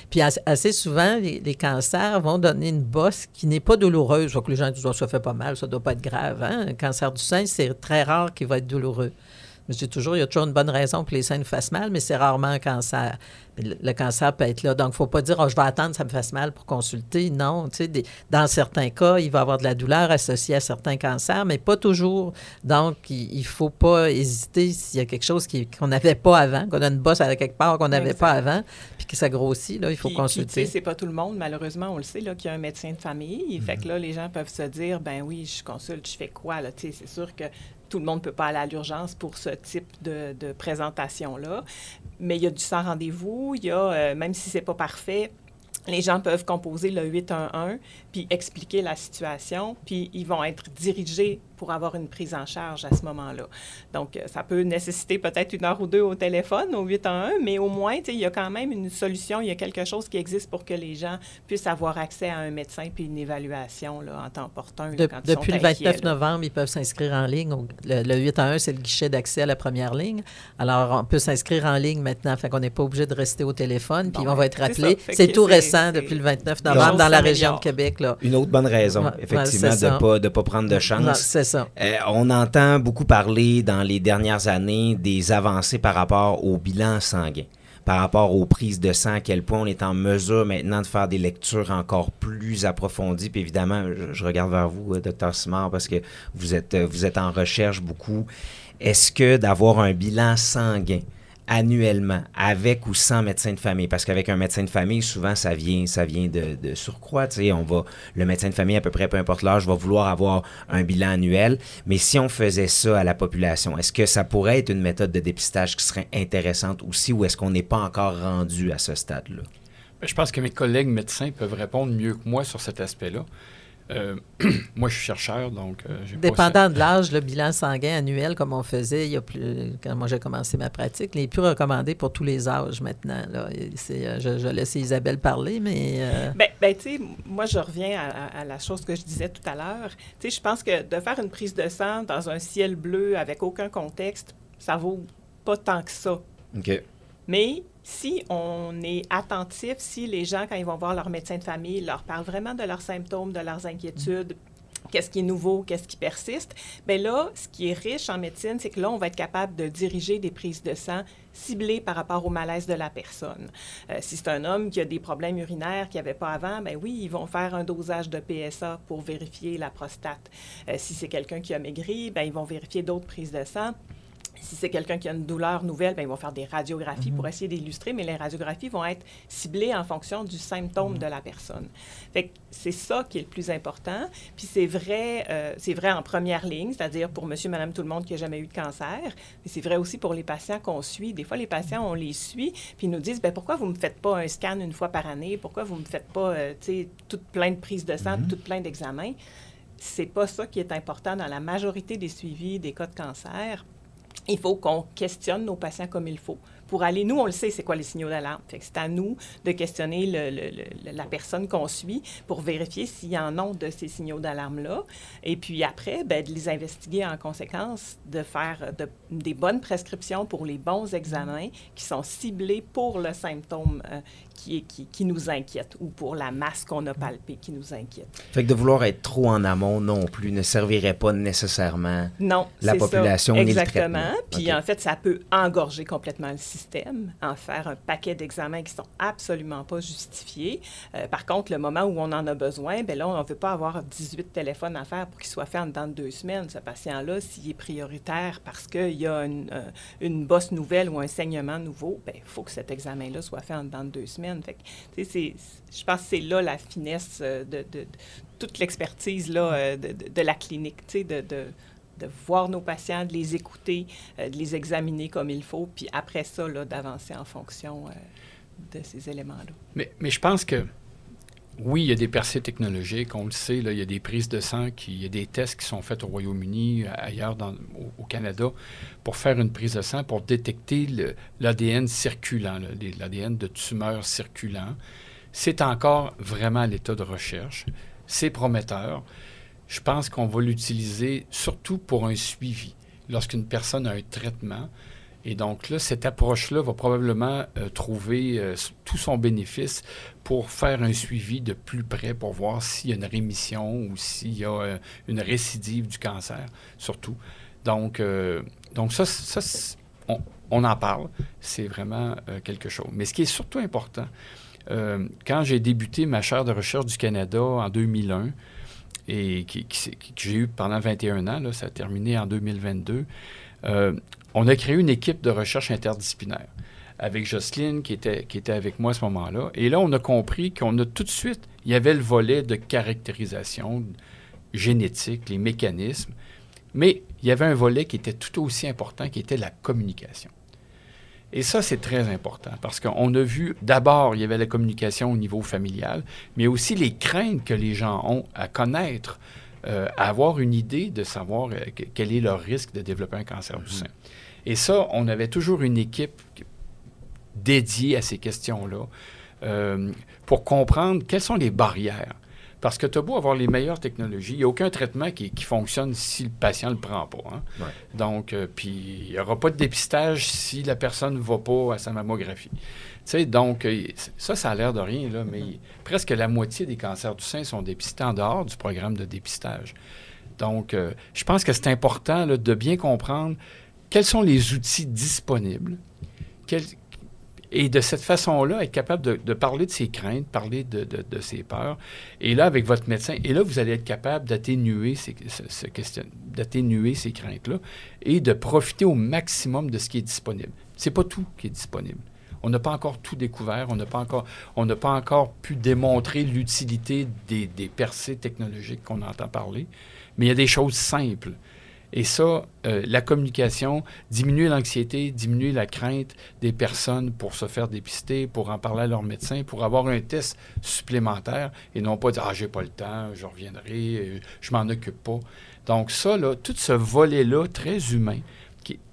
Puis as- assez souvent, les, cancers vont donner une bosse qui n'est pas douloureuse. Que les gens disent, Ah, ça fait pas mal, ça ne doit pas être grave. hein. Un cancer du sein, c'est très rare qu'il va être douloureux. Je dis toujours, il y a toujours une bonne raison que les seins nous fassent mal, mais c'est rarement un cancer. Le, le cancer peut être là. Donc, il ne faut pas dire, oh, je vais attendre, ça me fasse mal pour consulter. Non, tu sais, des- dans certains cas, il va y avoir de la douleur associée à certains cancers, mais pas toujours. Donc, il ne faut pas hésiter s'il y a quelque chose qu'on n'avait pas avant, qu'on a une bosse à quelque part qu'on n'avait pas avant, puis que ça grossit, là, il faut Puis- puis, tu sais, consulter. c'est pas tout le monde, malheureusement, on le sait, là, qu'il y a un médecin de famille. Fait Mhm. que là, les gens peuvent se dire, ben oui, je consulte, je fais quoi, là? Tu sais, c'est sûr que tout le monde ne peut pas aller à l'urgence pour ce type de, présentation-là. Mais il y a du sans rendez-vous, il euh, même si c'est pas parfait, les gens peuvent composer le 811 puis expliquer la situation, puis ils vont être dirigés pour avoir une prise en charge à ce moment-là. Donc, ça peut nécessiter peut-être une heure ou deux au téléphone, au 811, mais au moins, il y a quand même une solution, il y a quelque chose qui existe pour que les gens puissent avoir accès à un médecin puis une évaluation là, en temps opportun. depuis le 29 novembre, ils peuvent s'inscrire en ligne. Le, le 811, c'est le guichet d'accès à la première ligne. Alors, on peut s'inscrire en ligne maintenant, fait qu'on n'est pas obligé de rester au téléphone, puis on va être rappelé. C'est tout récent depuis le 29 novembre dans la région de Québec. Là. Une autre bonne raison, effectivement, de ne pas, de pas prendre de chance. Euh, on entend beaucoup parler dans les dernières années des avancées par rapport au bilan sanguin par rapport aux prises de sang, à quel point on est en mesure maintenant de faire des lectures encore plus approfondies. Puis évidemment, je, regarde vers vous, euh, docteur Simard, parce que vous êtes, euh, vous êtes en recherche beaucoup. Est-ce que d'avoir un bilan sanguin annuellement, avec ou sans médecin de famille? Parce qu'avec un médecin de famille, souvent, ça vient, de, de surcroît. On va, le médecin de famille, à peu près, peu importe l'âge, va vouloir avoir un bilan annuel. Mais si on faisait ça à la population, est-ce que ça pourrait être une méthode de dépistage qui serait intéressante aussi ou est-ce qu'on n'est pas encore rendu à ce stade-là? Ben, je pense que mes collègues médecins peuvent répondre mieux que moi sur cet aspect-là. Euh, moi, je suis chercheur, donc euh, Dépendant de l'âge, le bilan sanguin annuel, comme on faisait il y a plus, quand moi j'ai commencé ma pratique, il n'est plus recommandé pour tous les âges maintenant. Là. Euh, je, je, laisse Isabelle parler, mais... Bien, ben, tu sais, moi, je reviens à, la chose que je disais tout à l'heure. Tu sais, je pense que de faire une prise de sang dans un ciel bleu avec aucun contexte, ça vaut pas tant que ça. OK. Mais si on est attentif, si les gens, quand ils vont voir leur médecin de famille, leur parlent vraiment de leurs symptômes, de leurs inquiétudes, qu'est-ce qui est nouveau, qu'est-ce qui persiste, bien là, ce qui est riche en médecine, c'est que là, on va être capable de diriger des prises de sang ciblées par rapport au malaise de la personne. Euh, si c'est un homme qui a des problèmes urinaires qu'il n'y avait pas avant, bien oui, ils vont faire un dosage de PSA pour vérifier la prostate. Euh, si c'est quelqu'un qui a maigri, bien ils vont vérifier d'autres prises de sang si c'est quelqu'un qui a une douleur nouvelle, bien, ils vont faire des radiographies pour mhm. essayer d'illustrer, mais les radiographies vont être ciblées en fonction du symptôme mhm. de la personne. Fait c'est ça qui est le plus important. Puis c'est vrai, euh, c'est vrai en première ligne, c'est-à-dire pour monsieur, madame, tout le monde qui n'a jamais eu de cancer, mais c'est vrai aussi pour les patients qu'on suit. Des fois, les patients, on les suit, puis ils nous disent, bien, pourquoi vous ne me faites pas un scan une fois par année? Pourquoi vous ne me faites pas, euh, tu sais, toute plein de prises de sang, mm toute plein d'examens? C'est pas ça qui est important dans la majorité des suivis des cas de cancer il faut qu'on questionne nos patients comme il faut. Pour aller, nous, on le sait, c'est quoi les signaux d'alarme. c'est à nous de questionner la personne qu'on suit pour vérifier s'il y en a de ces signaux d'alarme-là. Et puis après, ben, de les investiguer en conséquence, de faire des bonnes prescriptions pour les bons examens qui sont ciblés pour le symptôme euh, qui, qui, nous inquiète ou pour la masse qu'on a palpée qui nous inquiète. Fait que de vouloir être trop en amont non plus ne servirait pas nécessairement non, la population. Ça. Exactement. Puis en fait, ça peut engorger complètement le système, en faire un paquet d'examens qui sont absolument pas justifiés. Euh, par contre, le moment où on en a besoin, ben là, on ne veut pas avoir 18 téléphones à faire pour qu'il soit fait en dedans de deux semaines. Ce patient-là, s'il est prioritaire parce qu'il y a une, euh, une bosse nouvelle ou un saignement nouveau, ben, il faut que cet examen-là soit fait en dedans de deux semaines. Je pense que c'est là la finesse euh, de, toute l'expertise là, euh, de, la clinique, de, voir nos patients, de les écouter, euh, de les examiner comme il faut, puis après ça, d'avancer en fonction de ces éléments-là. Mais je pense que oui, il y a des percées technologiques, on le sait, il y a des prises de sang, qui, il y a des tests qui sont faits au Royaume-Uni, ailleurs dans, au, Canada, pour faire une prise de sang, pour détecter l'ADN circulant, l'ADN de tumeurs circulant. C'est encore vraiment à l'état de recherche. C'est prometteur. Je pense qu'on va l'utiliser surtout pour un suivi. Lorsqu'une personne a un traitement, et donc là, cette approche-là va probablement euh, trouver euh, tout son bénéfice pour faire un suivi de plus près pour voir s'il y a une rémission ou s'il y a euh, une récidive du cancer, surtout. Donc, donc ça, ça on, en parle. C'est vraiment quelque chose. Mais ce qui est surtout important, quand j'ai débuté ma chaire de recherche du Canada en 2001, et que j'ai eu pendant 21 ans, ça a terminé en 2022, on a créé une équipe de recherche interdisciplinaire avec Jocelyne qui était, qui était avec moi à ce moment-là. Et là, on a compris qu'on a tout de suite, il y avait le volet de caractérisation génétique, les mécanismes, mais il y avait un volet qui était tout aussi important, qui était la communication. Et ça, c'est très important parce qu'on a vu, d'abord, il y avait la communication au niveau familial, mais aussi les craintes que les gens ont à connaître euh, à avoir une idée de savoir euh, que- quel est leur risque de développer un cancer du sein. Et ça, on avait toujours une équipe dédiée à ces questions-là euh, pour comprendre quelles sont les barrières. Parce que tu as beau avoir les meilleures technologies, il n'y a aucun traitement qui, qui fonctionne si le patient ne le prend pas. hein. Ouais. Donc, euh, puis il n'y aura pas de dépistage si la personne ne va pas à sa mammographie. Tu sais, donc, euh, ça, ça a l'air de rien, là, mais presque la moitié des cancers du sein sont dépistés en dehors du programme de dépistage. Donc, euh, je pense que c'est important là, de bien comprendre quels sont les outils disponibles et de cette façon-là, être capable de, parler de ses craintes, parler de, ses peurs. Et là, avec votre médecin, et là, vous allez être capable d'atténuer ces, ces craintes-là et de profiter au maximum de ce qui est disponible. C'est pas tout qui est disponible. On n'a pas encore tout découvert, on n'a pas encore, pas encore pu démontrer l'utilité des, des percées technologiques qu'on entend parler, mais il y a des choses simples. Et ça, euh, la communication, diminuer l'anxiété, diminuer la crainte des personnes pour se faire dépister, pour en parler à leur médecin, pour avoir un test supplémentaire et non pas dire Ah, j'ai pas le temps, je reviendrai, euh, je m'en occupe pas. Donc, ça, là, tout ce volet-là, très humain,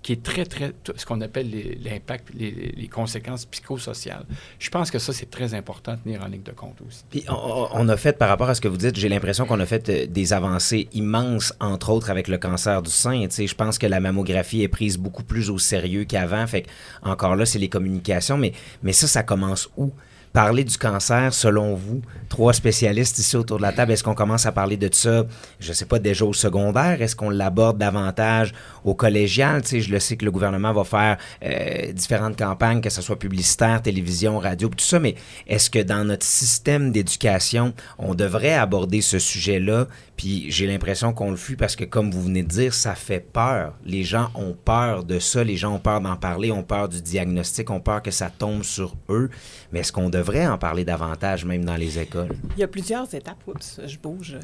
qui, est très, très, ce qu'on appelle l'impact, les, conséquences psychosociales. Je pense que ça, c'est très important à tenir en ligne de compte aussi. Puis on, a fait, par rapport à ce que vous dites, j'ai l'impression qu'on a fait euh, des avancées immenses, entre autres avec le cancer du sein. Tu sais, je pense que la mammographie est prise beaucoup plus au sérieux qu'avant. Fait encore là, c'est les communications. Mais, mais ça, ça commence où? Parler du cancer, selon vous, trois spécialistes ici autour de la table, est-ce qu'on commence à parler de ça, je sais pas, déjà au secondaire? Est-ce qu'on l'aborde davantage au collégial? Tu sais, je le sais que le gouvernement va faire euh, différentes campagnes, que ce soit publicitaire, télévision, radio, tout ça, mais est-ce que dans notre système d'éducation, on devrait aborder ce sujet-là? Puis j'ai l'impression qu'on le fuit parce que, comme vous venez de dire, ça fait peur. Les gens ont peur de ça, les gens ont peur d'en parler, ont peur du diagnostic, ont peur que ça tombe sur eux. Mais est-ce qu'on devrait en parler davantage, même dans les écoles? Il y a plusieurs étapes. Oups, je bouge.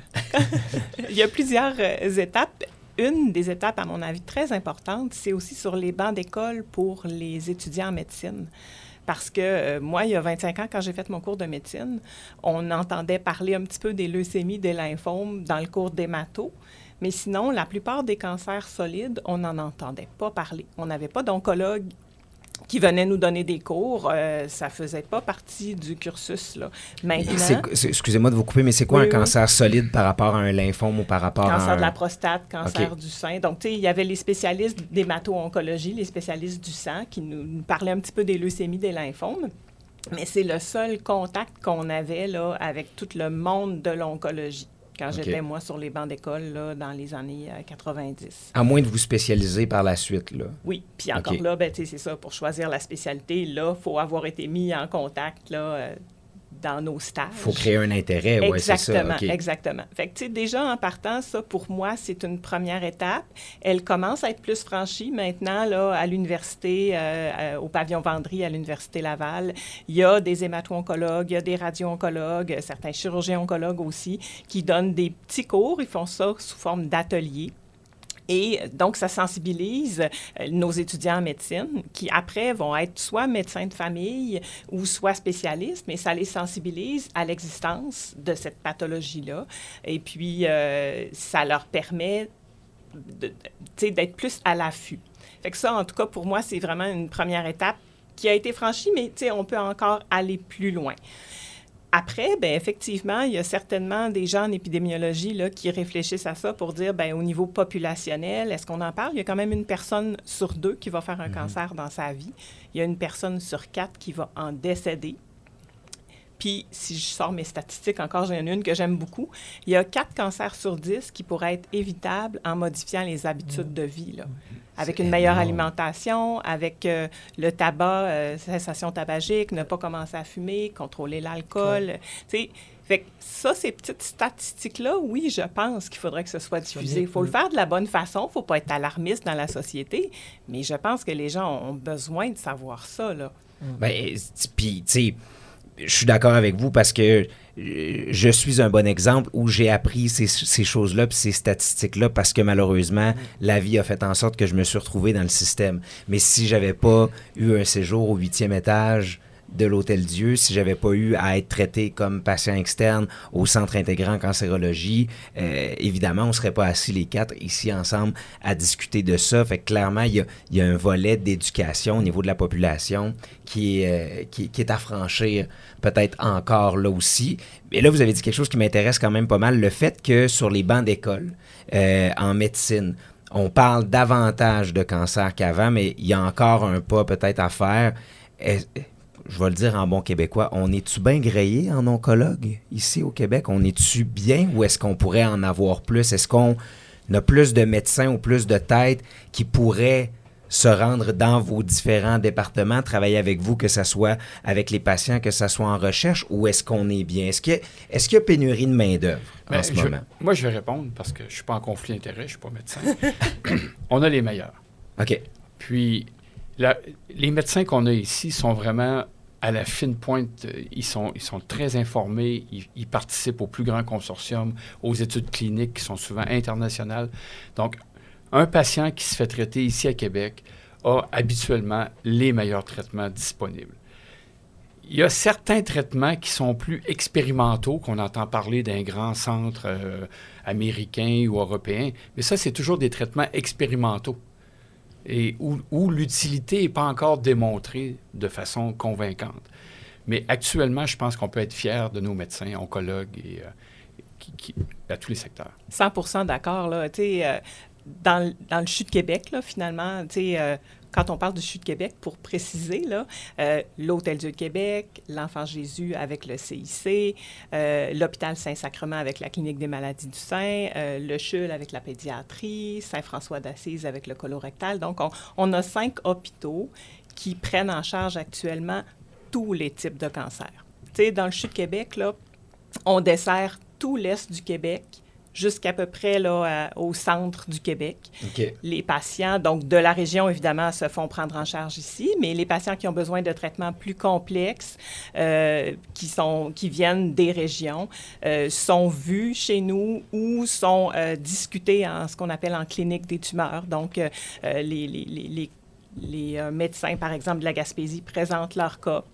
Il y a plusieurs euh, étapes. Une des étapes, à mon avis, très importante, c'est aussi sur les bancs d'école pour les étudiants en médecine. Parce que euh, moi, il y a 25 ans, quand j'ai fait mon cours de médecine, on entendait parler un petit peu des leucémies, des lymphomes dans le cours d'hémato. Mais sinon, la plupart des cancers solides, on n'en entendait pas parler. On n'avait pas d'oncologue qui venait nous donner des cours. Euh, ça faisait pas partie du cursus. Là. Maintenant, Excusez-moi de vous couper, mais c'est quoi Oui, un oui. cancer solide par rapport à un lymphome ou par rapport cancer à un... de la prostate, cancer du sein. Donc, tu sais, il y avait les spécialistes d'hémato-oncologie, les spécialistes du sang, qui nous, nous parlaient un petit peu des leucémies, des lymphomes. Mais c'est le seul contact qu'on avait là, avec tout le monde de l'oncologie quand j'étais, moi, sur les bancs d'école là, dans les années euh, 90. À moins de vous spécialiser par la suite, là. Oui, puis encore OK. là, ben, c'est ça, pour choisir la spécialité, là, il faut avoir été mis en contact là, euh, dans nos stages. faut créer un intérêt, c'est ça. Exactement, OK. exactement. Fait que, tu sais, déjà en partant, ça, pour moi, c'est une première étape. Elle commence à être plus franchie maintenant, là, à l'université, euh, euh, au pavillon Vendry, à l'Université Laval. Il y a des hémato-oncologues, il y a des radio-oncologues, euh, certains chirurgiens-oncologues aussi, qui donnent des petits cours. Ils font ça sous forme d'ateliers. Et donc, ça sensibilise euh, nos étudiants en médecine qui, après, vont être soit médecins de famille ou soit spécialistes, mais ça les sensibilise à l'existence de cette pathologie-là. Et puis, euh, ça leur permet d'être plus à l'affût. Fait que ça, en tout cas, pour moi, c'est vraiment une première étape qui a été franchie, mais on peut encore aller plus loin. Après, ben effectivement, il y a certainement des gens en épidémiologie là, qui réfléchissent à ça pour dire, ben au niveau populationnel, est-ce qu'on en parle? Il y a quand même une personne sur deux qui va faire un cancer dans sa vie. Il y a une personne sur quatre qui va en décéder. Puis, si je sors mes statistiques, encore, j'en ai une que j'aime beaucoup. Il y a quatre cancers sur dix qui pourraient être évitables en modifiant les habitudes de vie. Là. Avec une meilleure alimentation, avec euh, le tabac, euh, cessation tabagique, ne pas commencer à fumer, contrôler l'alcool. Tu sais, fait que ça, ces petites statistiques-là, oui, je pense qu'il faudrait que ce soit diffusé. Il faut le faire de la bonne façon. Il ne faut pas être alarmiste dans la société. Mais je pense que les gens ont besoin de savoir ça. Là. Ben, c- puis, tu sais, je suis d'accord avec vous parce que euh, je suis un bon exemple où j'ai appris ces, choses-là ces statistiques-là parce que malheureusement, la vie a fait en sorte que je me suis retrouvé dans le système. Mais si j'avais pas eu un séjour au huitième étage de l'Hôtel Dieu, si j'avais pas eu à être traité comme patient externe au Centre intégrant en cancérologie, euh, évidemment, on serait pas assis les quatre ici ensemble à discuter de ça. Fait que clairement, il y a, un volet d'éducation au niveau de la population qui est, euh, qui est à franchir peut-être encore là aussi. Et là, vous avez dit quelque chose qui m'intéresse quand même pas mal, le fait que sur les bancs d'école, euh, en médecine, on parle davantage de cancer qu'avant, mais il y a encore un pas peut-être à faire. Est- je vais le dire en bon québécois, on est-tu bien grillé en oncologue? Ici au Québec? On est-tu bien ou est-ce qu'on pourrait en avoir plus? Est-ce qu'on a plus de médecins ou plus de têtes qui pourraient se rendre dans vos différents départements, travailler avec vous, que ce soit avec les patients, que ce soit en recherche, ou est-ce qu'on est bien? Est-ce qu'il y, qu'il y a pénurie de main-d'œuvre en Ben, ce je- moment? moi, je vais répondre parce que je ne suis pas en conflit d'intérêt, je ne suis pas médecin. on a les meilleurs. OK. Puis, la- les médecins qu'on a ici sont vraiment à la fine pointe. Euh, Ils sont, très informés. Ils, participent au plus grand consortium, aux études cliniques qui sont souvent internationales. Donc, un patient qui se fait traiter ici à Québec a habituellement les meilleurs traitements disponibles. Il y a certains traitements qui sont plus expérimentaux, qu'on entend parler d'un grand centre euh, américain ou européen, mais ça, c'est toujours des traitements expérimentaux et où, l'utilité n'est pas encore démontrée de façon convaincante. Mais actuellement, je pense qu'on peut être fier de nos médecins, oncologues et euh, à tous les secteurs. 100% d'accord. Euh, dans, le- CHU de Québec, là, finalement, euh, quand on parle du CHU de Québec, pour préciser, euh, l'Hôtel Dieu de Québec, l'Enfant Jésus avec le CIC, euh, l'Hôpital Saint-Sacrement avec la Clinique des maladies du sein, euh, le CHUL avec la pédiatrie, Saint-François d'Assise avec le colorectal. Donc, on, on a cinq hôpitaux qui prennent en charge actuellement tous les types de cancers. Tu sais, dans le CHU de Québec, là, on dessert tout l'est du Québec jusqu'à peu près là, à- au centre du Québec. Les patients, donc de la région, évidemment, se font prendre en charge ici, mais les patients qui ont besoin de traitements plus complexes, euh, qui, sont, qui viennent des régions, euh, sont vus chez nous ou sont euh, discutés en ce qu'on appelle en clinique des tumeurs. Donc, euh, euh, les, les, les, les- euh, médecins, par exemple, de la Gaspésie présentent leur cas.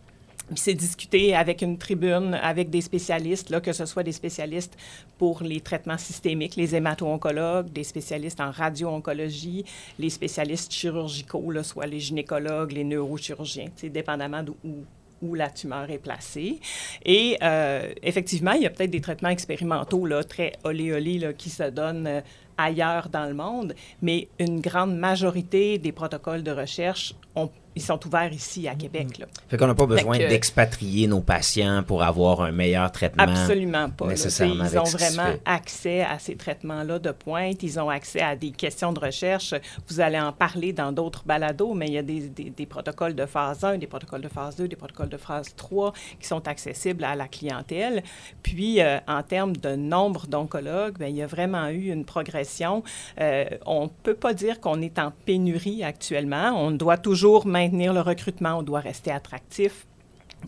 C'est discuté avec une tribune, avec des spécialistes, là, que ce soit des spécialistes pour les traitements systémiques, les hémato-oncologues, des spécialistes en radio-oncologie, les spécialistes chirurgicaux, là, soit les gynécologues, les neurochirurgiens, dépendamment d'où où- la tumeur est placée. Et euh, effectivement, il y a peut-être des traitements expérimentaux là, très olé-olé qui se donnent euh, ailleurs dans le monde, mais une grande majorité des protocoles de recherche, ont- ils sont ouverts ici à Québec. Là. Fait qu'on n'a pas besoin que- d'expatrier nos patients pour avoir un meilleur traitement. Absolument pas. nécessairement Ils ont vraiment fait. accès à ces traitements-là de pointe. Ils ont accès à des questions de recherche. Vous allez en parler dans d'autres balados, mais il y a des, des- des protocoles de phase 1, des protocoles de phase 2, des protocoles de phase 3 qui sont accessibles à la clientèle. Puis, euh, en termes de nombre d'oncologues, bien, il y a vraiment eu une progression. Euh, on ne peut pas dire qu'on est en pénurie actuellement. On doit toujours maintenir le recrutement. On doit rester attractif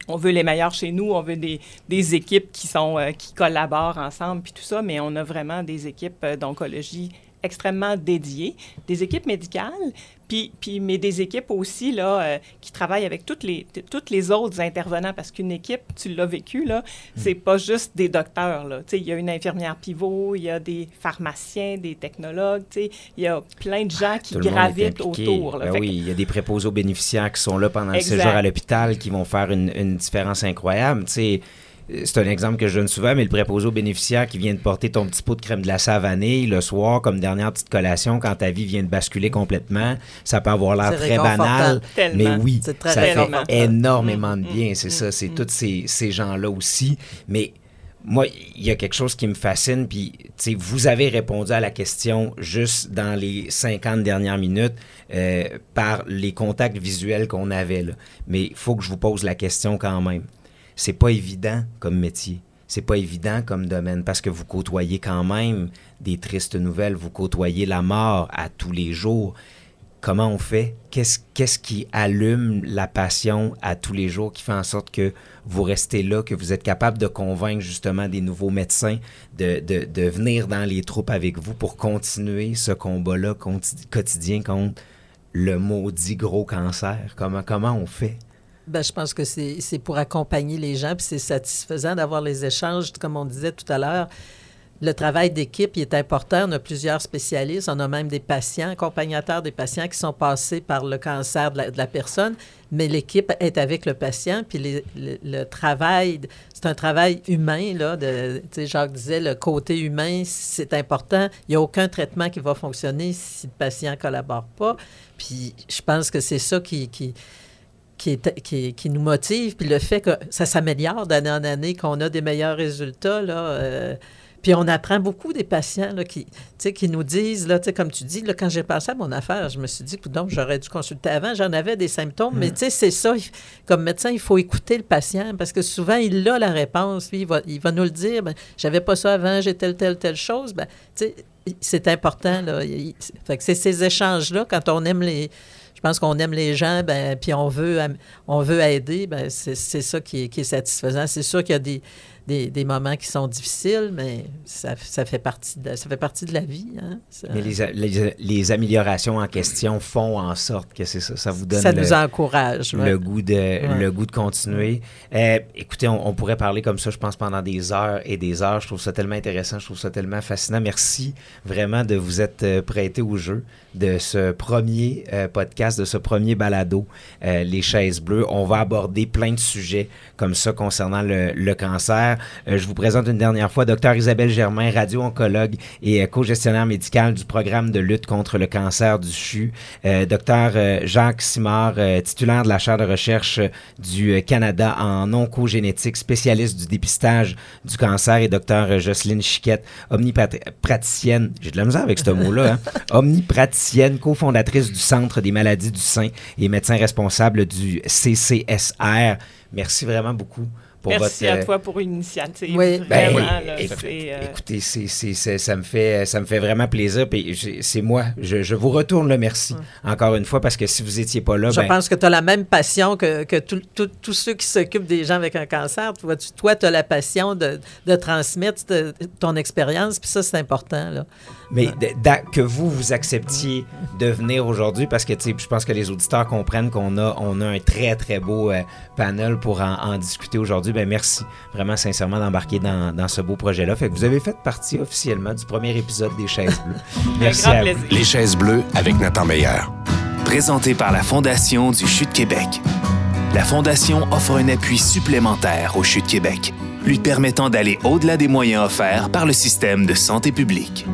on veut les meilleurs chez nous, on veut des, des équipes qui sont euh, qui collaborent ensemble puis tout ça, mais on a vraiment des équipes euh, d'oncologie extrêmement dédiées, des équipes médicales, puis, puis mais des équipes aussi là euh, qui travaillent avec toutes les toutes les autres intervenants parce qu'une équipe, tu l'as vécu là, c'est pas juste des docteurs là, il y a une infirmière pivot, il y a des pharmaciens, des technologues, il y a plein de gens qui le gravitent autour. là. Ben oui, il y a des préposés aux bénéficiaires qui sont là pendant le Exact. séjour à l'hôpital qui vont faire une, une différence incroyable. Tu sais, c'est un exemple que je donne souvent, mais le préposé aux bénéficiaires qui vient de porter ton petit pot de crème glacée à vanille le soir comme dernière petite collation quand ta vie vient de basculer complètement, ça peut avoir l'air très banal, mais oui, C'est très ça fait énormément de Mm, bien, mm, c'est mm, ça, c'est tous ces, ces gens-là aussi, mais moi, il y a quelque chose qui me fascine, puis tu sais, vous avez répondu à la question juste dans les 50 dernières minutes euh, par les contacts visuels qu'on avait là. Mais il faut que je vous pose la question quand même. C'est pas évident comme métier. C'est pas évident comme domaine parce que vous côtoyez quand même des tristes nouvelles, vous côtoyez la mort à tous les jours. Comment on fait? Qu'est-ce qui allume la passion à tous les jours, qui fait en sorte que vous restez là, que vous êtes capable de convaincre justement des nouveaux médecins de, venir dans les troupes avec vous pour continuer ce combat-là quotidien contre le maudit gros cancer? Comment, comment on fait? Ben, je pense que c'est pour accompagner les gens, puis c'est satisfaisant d'avoir les échanges, comme on disait tout à l'heure. Le travail d'équipe est important. On a plusieurs spécialistes. On a même des patients, accompagnateurs des patients qui sont passés par le cancer de la, personne, mais l'équipe est avec le patient. Puis le, travail, c'est un travail humain. Là, de, Jacques disait, le côté humain, c'est important. Il n'y a aucun traitement qui va fonctionner si le patient ne collabore pas. Puis je pense que c'est ça qui, qui qui, qui, nous motive, puis le fait que ça s'améliore d'année en année, qu'on a des meilleurs résultats, là, euh, puis on apprend beaucoup des patients là, qui, qui nous disent, là, comme tu dis, là, quand j'ai passé à mon affaire, je me suis dit, donc j'aurais dû consulter avant, j'en avais des symptômes, mais mm. c'est ça, comme médecin, il faut écouter le patient parce que souvent, il a la réponse, puis il va, il va nous le dire, ben, j'avais pas ça avant, j'ai telle, telle, telle chose. Ben, c'est important. Là. Fait que c'est ces échanges-là, quand on aime les, pense qu'on aime les gens, ben, puis on veut, on veut aider, ben, c'est ça qui est, qui est satisfaisant. C'est sûr qu'il y a des, des, des, moments qui sont difficiles, mais ça, ça, fait, partie de, ça fait partie de la vie. Hein? Mais les, les, améliorations en question font en sorte que c'est ça, ça vous donne ça nous encourage, le, goût de, le goût de continuer. Euh, écoutez, on, pourrait parler comme ça, je pense, pendant des heures et des heures. Je trouve ça tellement intéressant, je trouve ça tellement fascinant. Merci vraiment de vous être euh, prêté au jeu de ce premier euh, podcast, de ce premier balado, Les chaises bleues. On va aborder plein de sujets comme ça concernant le, le cancer. Euh, je vous présente une dernière fois Dr Isabelle Germain, radio-oncologue et euh, co-gestionnaire médical du programme de lutte contre le cancer du CHU. Euh, Dr Jacques Simard, titulaire de la chaire de recherche du Canada en oncogénétique, spécialiste du dépistage du cancer, et Dr Jocelyne Chiquette, omnipraticienne, j'ai de la misère avec ce mot-là, hein, omnipraticienne, cofondatrice du Centre des maladies du sein et médecin responsable du CCSR. Merci vraiment beaucoup Merci à toi pour une initiative. Oui. Ben, euh, écoutez, ça, me fait, ça me fait vraiment plaisir. c'est moi. Je, vous retourne le merci encore une fois parce que si vous n'étiez pas là. Je ben pense que tu as la même passion que, que tous ceux qui s'occupent des gens avec un cancer. Toi, tu as la passion de, de transmettre ton expérience, puis ça, c'est important. Là. Mais que vous, vous acceptiez de venir aujourd'hui, parce que je pense que les auditeurs comprennent qu'on a, on a un très, très beau euh, panel pour en, discuter aujourd'hui. Ben, merci vraiment sincèrement d'embarquer dans, dans, ce beau projet-là. Fait que vous avez fait partie officiellement du premier épisode des Chaises Bleues. Merci. À vous. Les Chaises Bleues avec Nathan Meyer. Présenté par la Fondation du CHU de Québec. La Fondation offre un appui supplémentaire au CHU de Québec, lui permettant d'aller au-delà des moyens offerts par le système de santé publique.